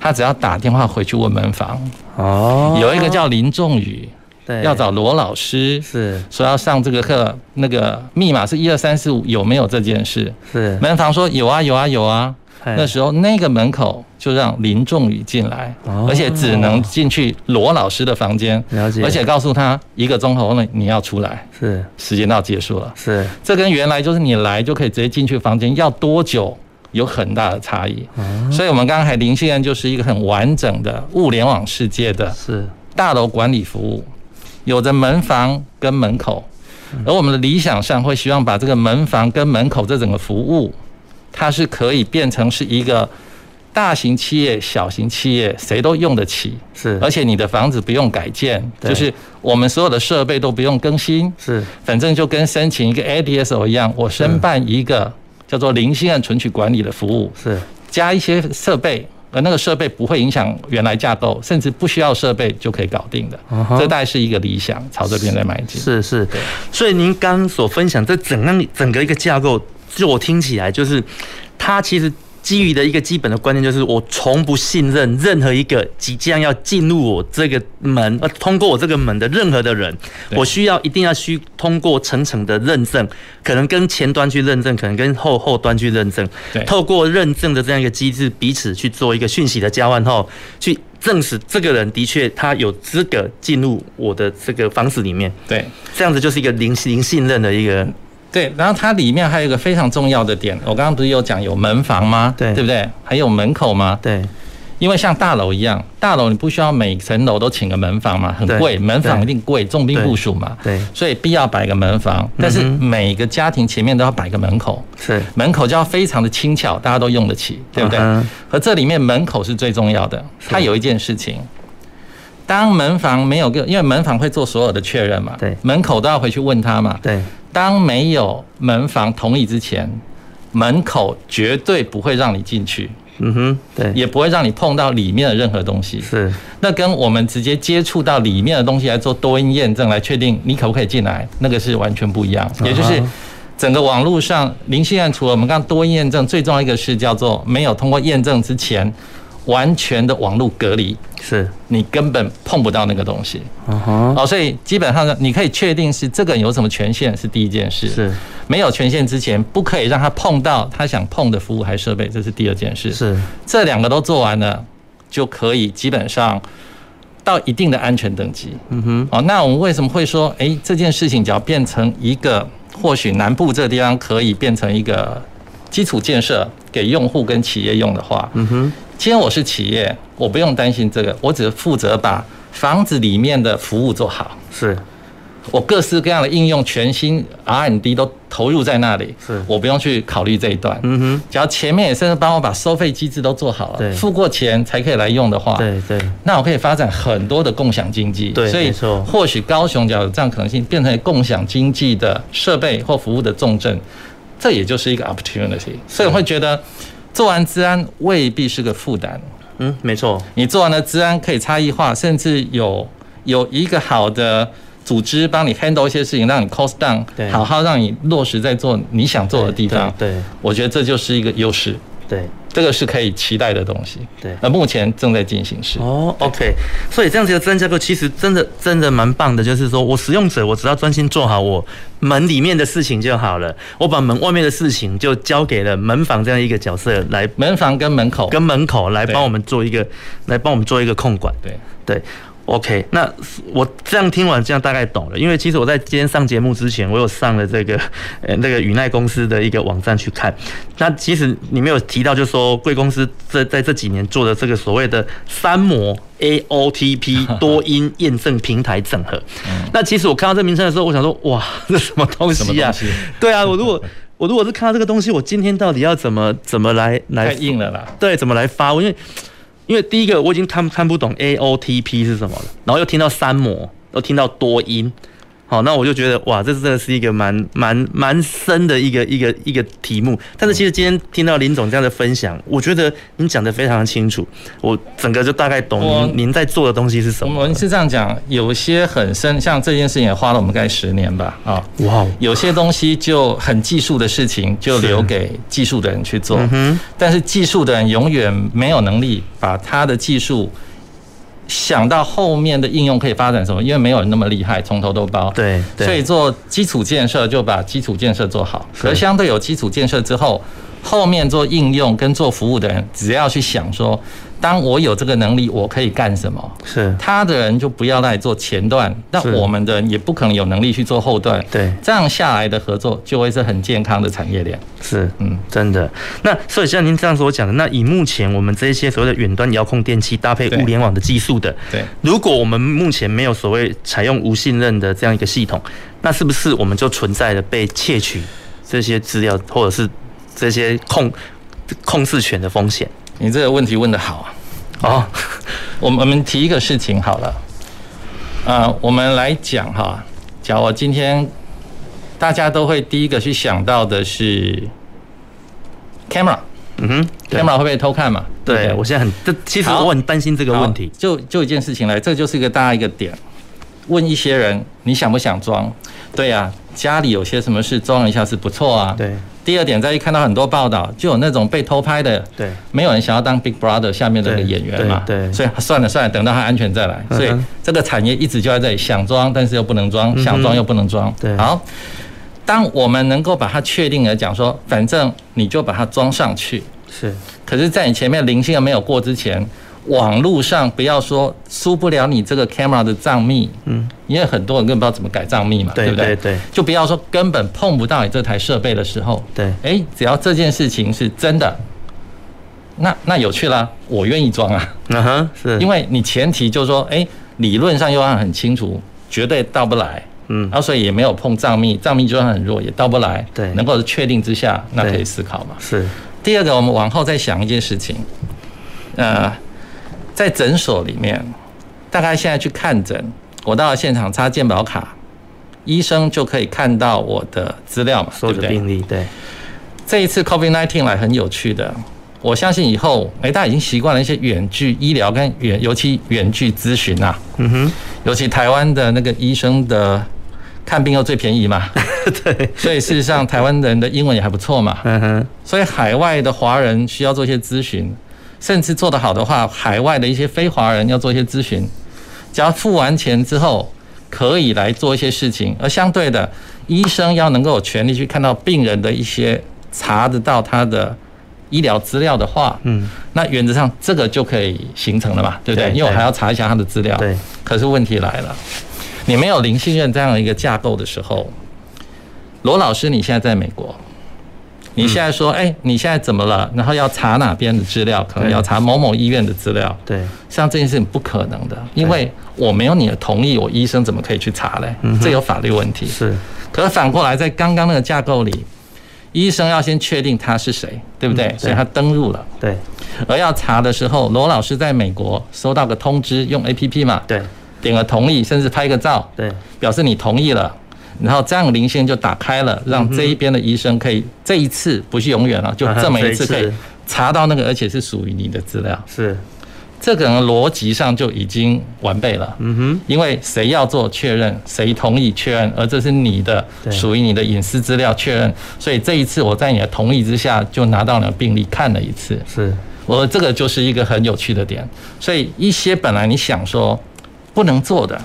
他只要打电话回去问门房。哦，有一个叫林仲宇，对，要找罗老师，是说要上这个课，那个密码是一二三四五，有没有这件事？是，门房说有啊有啊有啊。那时候那个门口就让林仲宇进来，而且只能进去罗老师的房间，了解，而且告诉他一个钟头内你要出来，是。时间到结束了，是。这跟原来就是你来就可以直接进去房间，要多久有很大的差异。所以我们刚才林信任就是一个很完整的物联网世界的，是。大楼管理服务，有着门房跟门口，而我们的理想上会希望把这个门房跟门口这整个服务。它是可以变成是一个大型企业、小型企业谁都用得起，是，而且你的房子不用改建，就是我们所有的设备都不用更新，是，反正就跟申请一个 ADSO 一样，我申办一个叫做零信任存取管理的服务，是，加一些设备，而那个设备不会影响原来架构，甚至不需要设备就可以搞定的，这大概是一个理想，朝这边来迈进。是是，所以您刚所分享这整个整个一个架构。就我听起来，就是他其实基于的一个基本的观念，就是我从不信任任何一个即将要进入我这个门，呃，通过我这个门的任何的人。我需要一定要需通过层层的认证，可能跟前端去认证，可能跟后后端去认证。透过认证的这样一个机制，彼此去做一个讯息的交换后，去证实这个人的确他有资格进入我的这个房子里面。对，这样子就是一个零零信任的一个。对，然后它里面还有一个非常重要的点，我刚刚不是有讲有门房吗？对，对不对？还有门口吗？对，因为像大楼一样，大楼你不需要每层楼都请个门房嘛，很贵，门房一定贵，重兵部署嘛。对，所以必要摆个门房，但是每个家庭前面都要摆个门口，是门口就要非常的轻巧，大家都用得起，对不对？和这里面门口是最重要的，它有一件事情，当门房没有个，因为门房会做所有的确认嘛，对，门口都要回去问他嘛，对。当没有门房同意之前，门口绝对不会让你进去。嗯哼，对，也不会让你碰到里面的任何东西。是，那跟我们直接接触到里面的东西来做多因验证，来确定你可不可以进来，那个是完全不一样。也就是整个网络上零信任，除了我们刚刚多因验证，最重要一个是叫做没有通过验证之前。完全的网络隔离，是你根本碰不到那个东西。哦，所以基本上呢，你可以确定是这个人有什么权限是第一件事。是，没有权限之前，不可以让他碰到他想碰的服务还设备，这是第二件事。是，这两个都做完了，就可以基本上到一定的安全等级。嗯哼。哦，那我们为什么会说，诶，这件事情只要变成一个，或许南部这个地方可以变成一个基础建设给用户跟企业用的话，嗯哼。今天我是企业，我不用担心这个，我只是负责把房子里面的服务做好。是，我各式各样的应用，全新 R&D 都投入在那里。是，我不用去考虑这一段。嗯哼，只要前面也甚至帮我把收费机制都做好了，付过钱才可以来用的话，对对，那我可以发展很多的共享经济。对，所以或许高雄就有这样可能性，变成共享经济的设备或服务的重镇，这也就是一个 opportunity。所以我会觉得。做完治安未必是个负担，嗯，没错。你做完了治安可以差异化，甚至有有一个好的组织帮你 handle 一些事情，让你 cost down，好好让你落实在做你想做的地方。对，我觉得这就是一个优势。对，这个是可以期待的东西。对，那目前正在进行时。哦，OK。所以这样子的资安架构其实真的真的蛮棒的，就是说我使用者我只要专心做好我门里面的事情就好了，我把门外面的事情就交给了门房这样一个角色来，门房跟门口跟门口来帮我们做一个来帮我们做一个控管。对对。OK，那我这样听完，这样大概懂了。因为其实我在今天上节目之前，我有上了这个 呃那个宇奈公司的一个网站去看。那其实你没有提到，就是说贵公司这在这几年做的这个所谓的三模 AOTP 多因验证平台整合。那其实我看到这名称的时候，我想说，哇，这什么东西啊？对啊，我如果我如果是看到这个东西，我今天到底要怎么怎么来来？太硬了啦。对，怎么来发？因为。因为第一个我已经看看不懂 AOTP 是什么了，然后又听到三模，又听到多音。好，那我就觉得哇，这真的是一个蛮蛮蛮深的一个一个一个题目。但是其实今天听到林总这样的分享，我觉得您讲的非常的清楚，我整个就大概懂您您在做的东西是什么。我们是这样讲，有些很深，像这件事情也花了我们大概十年吧。啊，哇，有些东西就很技术的事情，就留给技术的人去做。嗯，但是技术的人永远没有能力把他的技术。想到后面的应用可以发展什么？因为没有人那么厉害，从头都包。对，所以做基础建设就把基础建设做好。可是相对有基础建设之后，后面做应用跟做服务的人，只要去想说。当我有这个能力，我可以干什么？是他的人就不要来做前段，那我们的人也不可能有能力去做后段。对，这样下来的合作就会是很健康的产业链。是，嗯，真的。那所以像您这样所讲的，那以目前我们这些所谓的远端遥控电器搭配物联网的技术的，对，如果我们目前没有所谓采用无信任的这样一个系统，那是不是我们就存在了被窃取这些资料，或者是这些控控制权的风险？你这个问题问得好啊！哦，我们我们提一个事情好了，呃，我们来讲哈，假如我今天大家都会第一个去想到的是 camera，嗯哼，camera 会不会偷看嘛？对，对，我现在很，这其实我很担心这个问题。就就一件事情来，这就是一个大一个点，问一些人，你想不想装？对呀、啊，家里有些什么事装一下是不错啊。对。第二点，再一看到很多报道，就有那种被偷拍的，对，没有人想要当 Big Brother 下面的那个演员嘛，对，所以算了算了，等到他安全再来。所以这个产业一直就在这里，想装但是又不能装，想装又不能装。对，好，当我们能够把它确定的讲说，反正你就把它装上去，是，可是在你前面灵性还没有过之前。网络上不要说输不了你这个 camera 的账密，嗯，因为很多人根本不知道怎么改账密嘛，对不对？对，就不要说根本碰不到你这台设备的时候，对，哎，只要这件事情是真的，那那有趣啦，我愿意装啊，嗯哼，是，因为你前提就是说，哎，理论上又要很清楚，绝对到不来，嗯，然后所以也没有碰账密，账密就算很弱也到不来，对，能够确定之下，那可以思考嘛，是。第二个，我们往后再想一件事情，呃。在诊所里面，大概现在去看诊，我到了现场插健保卡，医生就可以看到我的资料嘛，对不对？病历对。这一次 COVID-19 来很有趣的，我相信以后，哎，大家已经习惯了一些远距医疗跟远，尤其远距咨询呐。嗯哼。尤其台湾的那个医生的看病又最便宜嘛。对。所以事实上，台湾人的英文也还不错嘛。嗯哼。所以海外的华人需要做一些咨询。甚至做得好的话，海外的一些非华人要做一些咨询，只要付完钱之后，可以来做一些事情。而相对的，医生要能够有权利去看到病人的一些查得到他的医疗资料的话，嗯，那原则上这个就可以形成了嘛，对不对？因为我还要查一下他的资料。对。可是问题来了，你没有零信任这样一个架构的时候，罗老师，你现在在美国。你现在说，哎，你现在怎么了？然后要查哪边的资料？可能要查某某医院的资料。对，像这件事情不可能的，因为我没有你的同意，我医生怎么可以去查嘞？这有法律问题。是，可是反过来，在刚刚那个架构里，医生要先确定他是谁，对不对？所以他登入了。对。而要查的时候，罗老师在美国收到个通知，用 APP 嘛？对。点个同意，甚至拍个照，对，表示你同意了。然后这样灵性就打开了，让这一边的医生可以这一次不是永远了，就这么一次 可以查到那个，而且是属于你的资料。是，这个逻辑上就已经完备了。嗯哼，因为谁要做确认，谁同意确认，而这是你的属于你的隐私资料确认，所以这一次我在你的同意之下就拿到你的病历看了一次。是，我这个就是一个很有趣的点。所以一些本来你想说不能做的。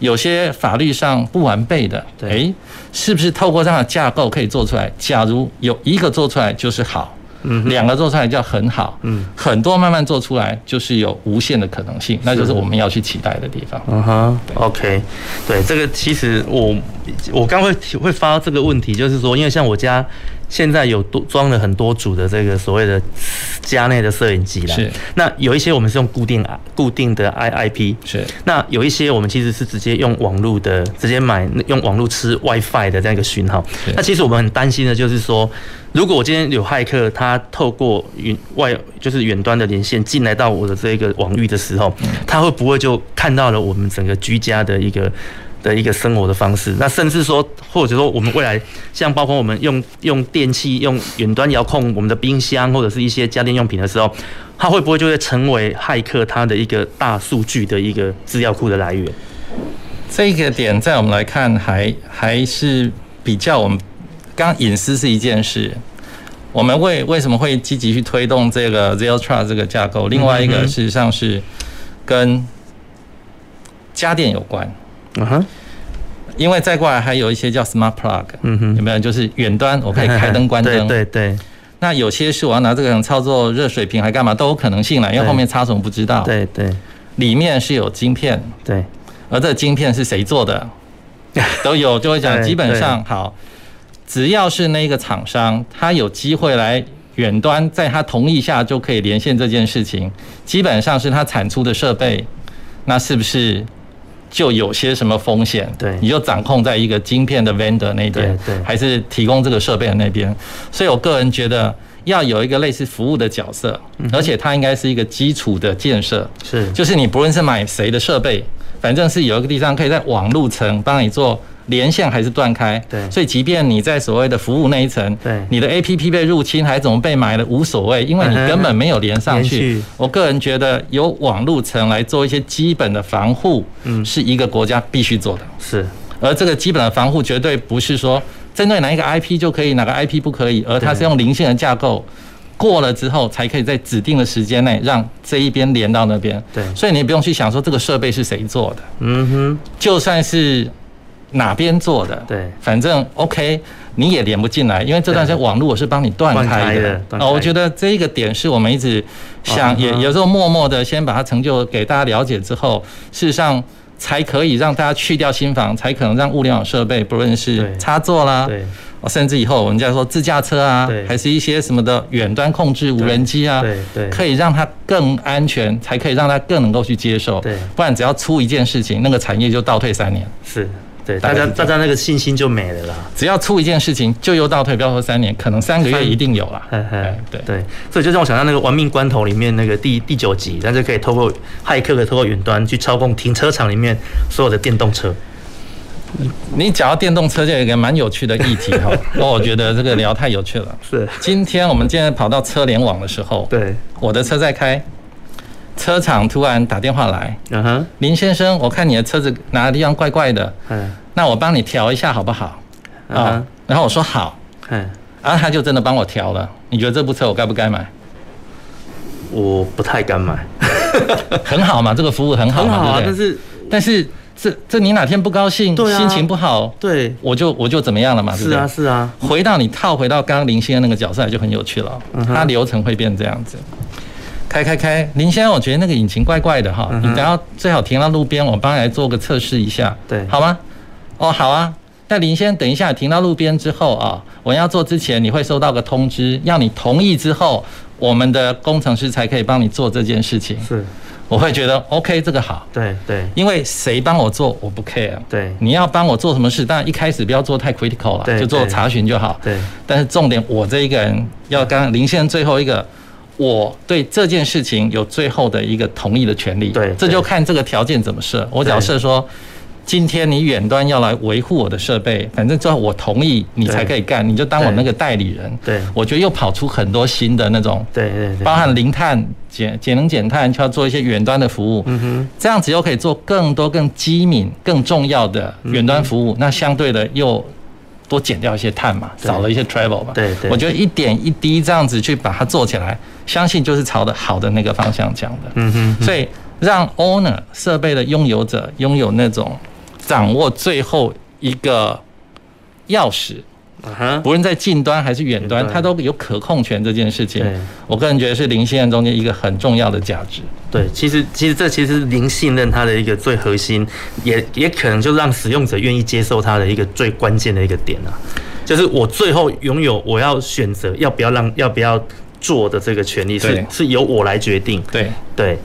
有些法律上不完备的，诶，是不是透过这样的架构可以做出来？假如有一个做出来就是好，嗯，两个做出来叫很好，嗯，很多慢慢做出来就是有无限的可能性，那就是我们要去期待的地方。嗯哼，OK，对，这个其实我我刚会会发这个问题，就是说，因为像我家。现在有多装了很多组的这个所谓的家内的摄影机了。是。那有一些我们是用固定固定的 I I P。是。那有一些我们其实是直接用网络的，直接买用网络吃 WiFi 的这样一个讯号。那其实我们很担心的就是说，如果我今天有骇客，他透过远外就是远端的连线进来到我的这个网域的时候，他会不会就看到了我们整个居家的一个？的一个生活的方式，那甚至说，或者说我们未来像包括我们用用电器、用远端遥控我们的冰箱或者是一些家电用品的时候，它会不会就会成为骇客它的一个大数据的一个资料库的来源？这个点在我们来看还还是比较我们刚隐私是一件事，我们为为什么会积极去推动这个 Zero Trust 这个架构？另外一个事实上是跟家电有关。嗯哼，因为再过来还有一些叫 smart plug，嗯哼，有没有？就是远端我可以开灯关灯，对对对。那有些是我要拿这个人操作热水瓶还干嘛都有可能性了，因为后面插什么不知道。对对，里面是有晶片，对，而这个晶片是谁做的，都有就会讲。基本上好，只要是那个厂商，他有机会来远端，在他同意下就可以连线这件事情，基本上是他产出的设备，那是不是？就有些什么风险，对，你就掌控在一个晶片的 vendor 那边，对，还是提供这个设备的那边。所以我个人觉得要有一个类似服务的角色，而且它应该是一个基础的建设，是，就是你不论是买谁的设备，反正是有一个地方可以在网路层帮你做。连线还是断开，对，所以即便你在所谓的服务那一层，对，你的 APP 被入侵还是怎么被埋了无所谓，因为你根本没有连上去。我个人觉得有网路层来做一些基本的防护，嗯，是一个国家必须做的。是，而这个基本的防护绝对不是说针对哪一个 IP 就可以，哪个 IP 不可以，而它是用零线的架构过了之后，才可以在指定的时间内让这一边连到那边。对，所以你不用去想说这个设备是谁做的，嗯哼，就算是。哪边做的？对，反正 OK，你也连不进来，因为这段时间网络我是帮你断开的。哦，我觉得这一个点是我们一直想，也有时候默默的先把它成就给大家了解之后，事实上才可以让大家去掉新房，才可能让物联网设备不论是插座啦，对，甚至以后我们再说自驾车啊，还是一些什么的远端控制无人机啊，对对，可以让它更安全，才可以让它更能够去接受。对，不然只要出一件事情，那个产业就倒退三年。是。对，大家大家那个信心就没了啦。只要出一件事情，就又倒退，不要说三年，可能三个月一定有啦。对对，所以就让我想到那个《玩命关头》里面那个第第九集，但是可以透过骇客的透过云端去操控停车场里面所有的电动车。你讲到电动车，就有一个蛮有趣的议题哈。那 我觉得这个聊太有趣了。是。今天我们今天跑到车联网的时候，对，我的车在开。车厂突然打电话来，嗯哼，林先生，我看你的车子哪个地方怪怪的，嗯，那我帮你调一下好不好？啊，然后我说好，嗯，然后他就真的帮我调了。你觉得这部车我该不该买？我不太敢买，很好嘛，这个服务很好嘛，很好啊，但是但是这这你哪天不高兴，心情不好，对，我就我就怎么样了嘛，是啊是啊，回到你套回到刚刚林先生那个角色来就很有趣了，他流程会变这样子。开开开，林先生，我觉得那个引擎怪怪的哈，你等下最好停到路边，我帮你来做个测试一下，对，好吗？哦，好啊。那林先生，等一下停到路边之后啊，我要做之前，你会收到个通知，要你同意之后，我们的工程师才可以帮你做这件事情。是，我会觉得 OK，这个好。对对，因为谁帮我做我不 care。对，你要帮我做什么事，当然一开始不要做太 critical 了，就做查询就好。对，但是重点，我这一个人要刚刚林先生最后一个。我对这件事情有最后的一个同意的权利，对，这就看这个条件怎么设。我假设说，今天你远端要来维护我的设备，反正最后我同意你才可以干，你就当我那个代理人。对，我觉得又跑出很多新的那种，对对对，包含零碳减节能减碳，就要做一些远端的服务。嗯哼，这样子又可以做更多更机敏、更重要的远端服务。那相对的又。多减掉一些碳嘛，少了一些 travel 嘛。对对，我觉得一点一滴这样子去把它做起来，相信就是朝着好的那个方向讲的。嗯哼。所以让 owner 设备的拥有者拥有那种掌握最后一个钥匙，不论在近端还是远端，它都有可控权这件事情。我个人觉得是零信任中间一个很重要的价值。对，其实其实这其实是零信任它的一个最核心，也也可能就让使用者愿意接受它的一个最关键的一个点啊，就是我最后拥有我要选择要不要让要不要做的这个权利是是由我来决定。对对。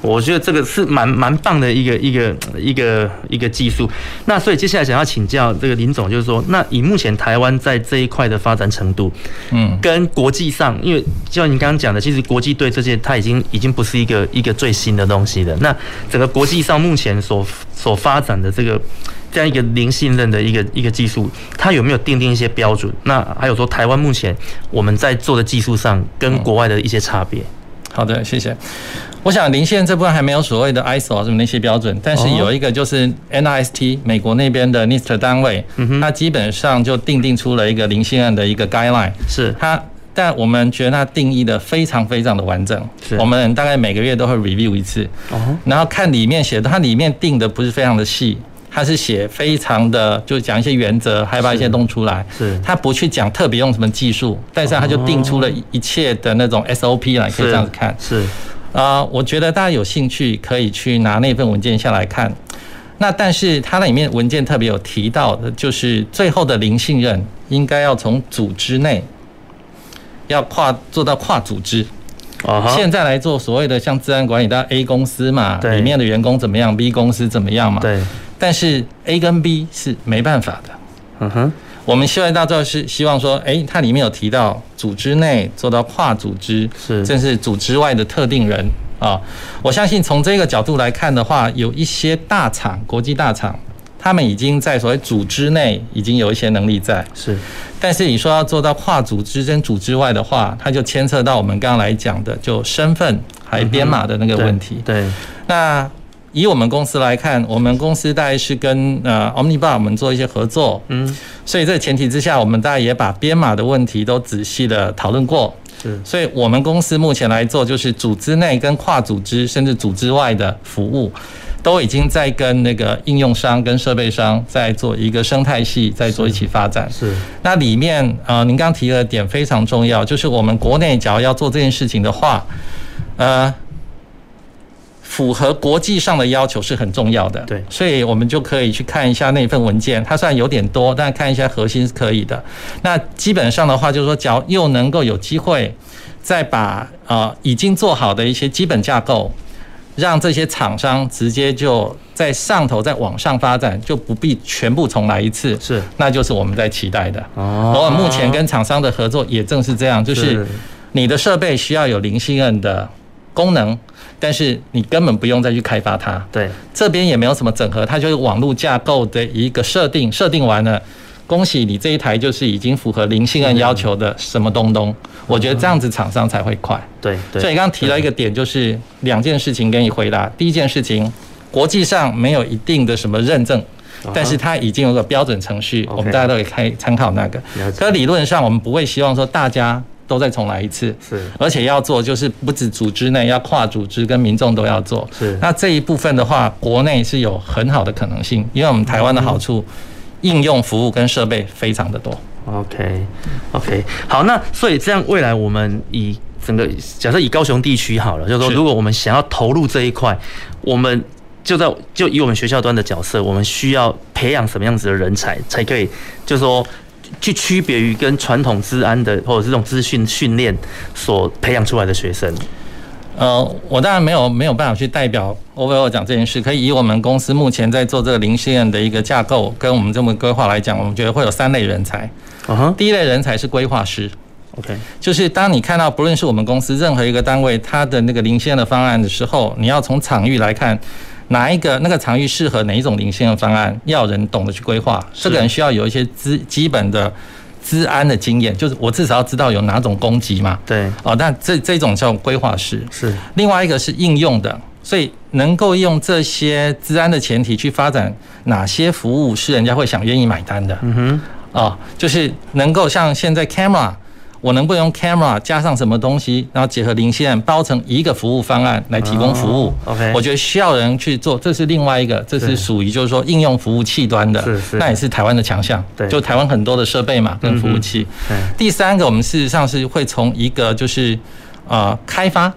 我觉得这个是蛮蛮棒的一个一个一个一个技术。那所以接下来想要请教这个林总，就是说，那以目前台湾在这一块的发展程度，嗯，跟国际上，因为就像你刚刚讲的，其实国际对这些它已经已经不是一个一个最新的东西了。那整个国际上目前所所发展的这个这样一个零信任的一个一个技术，它有没有订定一些标准？那还有说台湾目前我们在做的技术上跟国外的一些差别？好的，谢谢。我想零线这部分还没有所谓的 ISO 什么那些标准，但是有一个就是 NIST 美国那边的 NIST 单位，它基本上就定定出了一个零线案的一个 guideline。是。它，但我们觉得它定义的非常非常的完整。是。我们大概每个月都会 review 一次，然后看里面写的，它里面定的不是非常的细，它是写非常的，就讲一些原则，还把一些弄出来。是他不去讲特别用什么技术，但是他就定出了一切的那种 SOP 来，可以这样子看。是。啊，我觉得大家有兴趣可以去拿那份文件下来看。那但是它那里面文件特别有提到的，就是最后的零信任应该要从组织内要跨做到跨组织。哦，现在来做所谓的像治安管理，到 A 公司嘛，里面的员工怎么样，B 公司怎么样嘛？对。但是 A 跟 B 是没办法的。嗯哼。我们希望大家是希望说，诶，它里面有提到组织内做到跨组织，是，这是组织外的特定人啊。我相信从这个角度来看的话，有一些大厂、国际大厂，他们已经在所谓组织内已经有一些能力在，是。但是你说要做到跨组织跟组织外的话，它就牵涉到我们刚刚来讲的，就身份还有编码的那个问题。对，那。以我们公司来看，我们公司大概是跟呃 Omnibar 我们做一些合作，嗯，所以这个前提之下，我们大概也把编码的问题都仔细的讨论过，是，所以我们公司目前来做就是组织内跟跨组织甚至组织外的服务，都已经在跟那个应用商跟设备商在做一个生态系，在做一起发展，是。那里面呃，您刚提的点非常重要，就是我们国内只要要做这件事情的话，呃。符合国际上的要求是很重要的，对，所以我们就可以去看一下那份文件，它虽然有点多，但看一下核心是可以的。那基本上的话，就是说，只要又能够有机会再把啊已经做好的一些基本架构，让这些厂商直接就在上头再往上发展，就不必全部重来一次，是，那就是我们在期待的。哦，而我目前跟厂商的合作也正是这样，就是你的设备需要有零信任的功能。但是你根本不用再去开发它，对，这边也没有什么整合，它就是网络架构的一个设定，设定完了，恭喜你这一台就是已经符合零信任要求的什么东东，我觉得这样子厂商才会快，对，所以你刚刚提到一个点，就是两件事情给你回答，第一件事情，国际上没有一定的什么认证，但是它已经有个标准程序，我们大家都可以开参考那个，可理论上我们不会希望说大家。都再重来一次，是，而且要做就是不止组织内，要跨组织跟民众都要做，是。那这一部分的话，国内是有很好的可能性，因为我们台湾的好处，应用服务跟设备非常的多。OK，OK，好，那所以这样未来我们以整个假设以高雄地区好了，就是说如果我们想要投入这一块，我们就在就以我们学校端的角色，我们需要培养什么样子的人才，才可以就是说。去区别于跟传统治安的或者这种资讯训练所培养出来的学生，呃，我当然没有没有办法去代表 OVO 讲这件事，可以以我们公司目前在做这个零信任的一个架构跟我们这么规划来讲，我们觉得会有三类人才。嗯哼，第一类人才是规划师，OK，就是当你看到不论是我们公司任何一个单位它的那个零信任的方案的时候，你要从场域来看。哪一个那个场域适合哪一种领先的方案？要人懂得去规划，这个人需要有一些资基本的资安的经验，就是我至少要知道有哪种攻击嘛。对，哦，那这这种叫规划师。是，另外一个是应用的，所以能够用这些资安的前提去发展哪些服务是人家会想愿意买单的。嗯哼，啊，就是能够像现在 camera。我能不能用 camera 加上什么东西，然后结合零线包成一个服务方案来提供服务？OK，我觉得需要人去做，这是另外一个，这是属于就是说应用服务器端的，是是，那也是台湾的强项。对，就台湾很多的设备嘛，跟服务器。第三个，我们事实上是会从一个就是呃开发。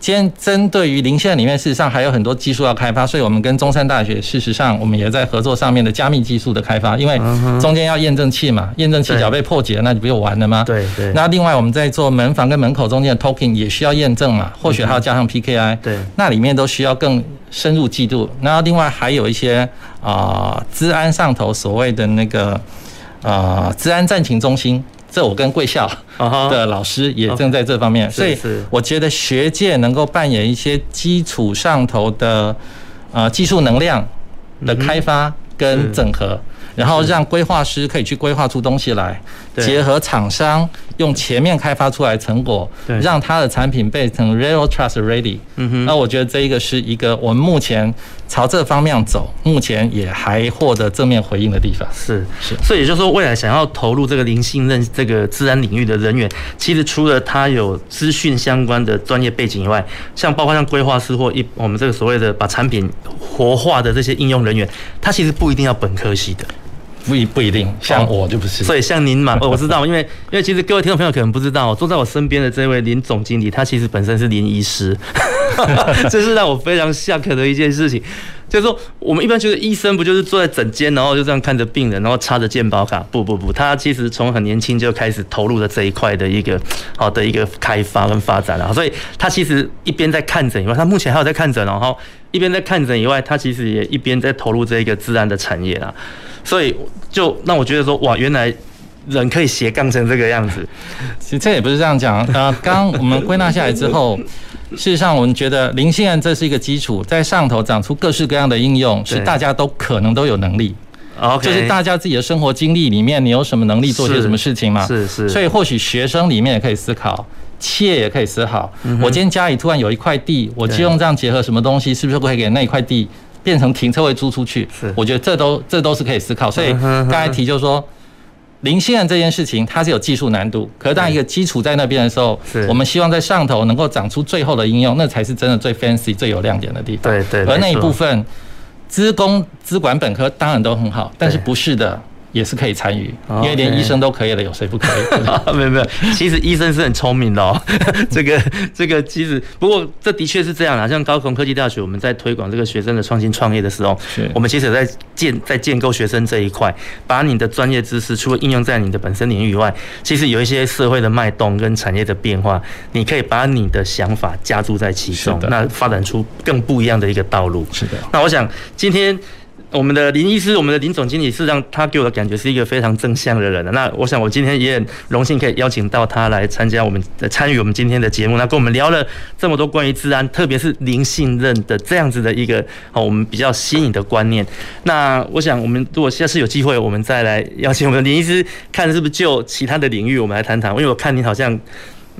今天针对于零线里面，事实上还有很多技术要开发，所以我们跟中山大学，事实上我们也在合作上面的加密技术的开发，因为中间要验证器嘛，验证器只要被破解，那你不就完了吗？对对。那另外我们在做门房跟门口中间的 token 也需要验证嘛，或许还要加上 PKI，对，那里面都需要更深入记录。那另外还有一些啊，治安上头所谓的那个啊，治安战情中心。这我跟贵校的老师也正在这方面，所以我觉得学界能够扮演一些基础上头的呃技术能量的开发跟整合，然后让规划师可以去规划出东西来，结合厂商用前面开发出来成果，让他的产品变成 real Trust Ready。嗯哼，那我觉得这一个是一个我们目前。朝这方面走，目前也还获得正面回应的地方是是，所以也就是说，未来想要投入这个零信任这个自然领域的人员，其实除了他有资讯相关的专业背景以外，像包括像规划师或一我们这个所谓的把产品活化的这些应用人员，他其实不一定要本科系的。不一不一定，像我就不是。所以像您嘛，我知道，因为因为其实各位听众朋友可能不知道，坐在我身边的这位林总经理，他其实本身是林医师，这是让我非常 shock 的一件事情。就是说，我们一般觉得医生不就是坐在诊间，然后就这样看着病人，然后插着健保卡？不不不，他其实从很年轻就开始投入了这一块的一个好的一个开发跟发展了。所以他其实一边在看诊以外，他目前还有在看诊，然后一边在看诊以外，他其实也一边在投入这一个自然的产业啊。所以就让我觉得说，哇，原来人可以斜杠成这个样子。其实这也不是这样讲。啊，刚我们归纳下来之后，事实上我们觉得零信任这是一个基础，在上头长出各式各样的应用，是大家都可能都有能力。OK，就是大家自己的生活经历里面，你有什么能力做些什么事情嘛？是是。所以或许学生里面也可以思考，企业也可以思考。我今天家里突然有一块地，我就用这样结合什么东西，是不是可以给那一块地？变成停车位租出去，是我觉得这都这都是可以思考。所以刚才提就是说，零信任这件事情它是有技术难度，可是当一个基础在那边的时候，我们希望在上头能够长出最后的应用，那才是真的最 fancy 最有亮点的地方。对对。而那一部分，资工、资管本科当然都很好，但是不是的。也是可以参与，因为连医生都可以了，有谁不可以？没有没有，其实医生是很聪明的哦。这个这个其实，不过这的确是这样啊。像高雄科技大学，我们在推广这个学生的创新创业的时候，我们其实在建在建构学生这一块，把你的专业知识除了应用在你的本身领域以外，其实有一些社会的脉动跟产业的变化，你可以把你的想法加注在其中，那发展出更不一样的一个道路。是的。那我想今天。我们的林医师，我们的林总经理，事实上他给我的感觉是一个非常正向的人。那我想我今天也很荣幸可以邀请到他来参加我们参与我们今天的节目，那跟我们聊了这么多关于治安，特别是零信任的这样子的一个好，我们比较新颖的观念。那我想我们如果下次有机会，我们再来邀请我们的林医师，看是不是就其他的领域我们来谈谈，因为我看你好像。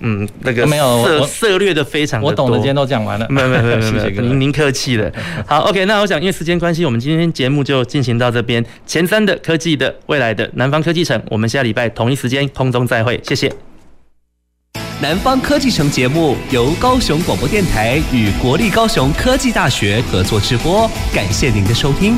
嗯，那个没有涉涉略的非常的多，我懂的今天都讲完了。没有没有没有没有，您您客气了。好，OK，那我想因为时间关系，我们今天节目就进行到这边。前三的科技的未来的南方科技城，我们下礼拜同一时间空中再会，谢谢。南方科技城节目由高雄广播电台与国立高雄科技大学合作直播，感谢您的收听。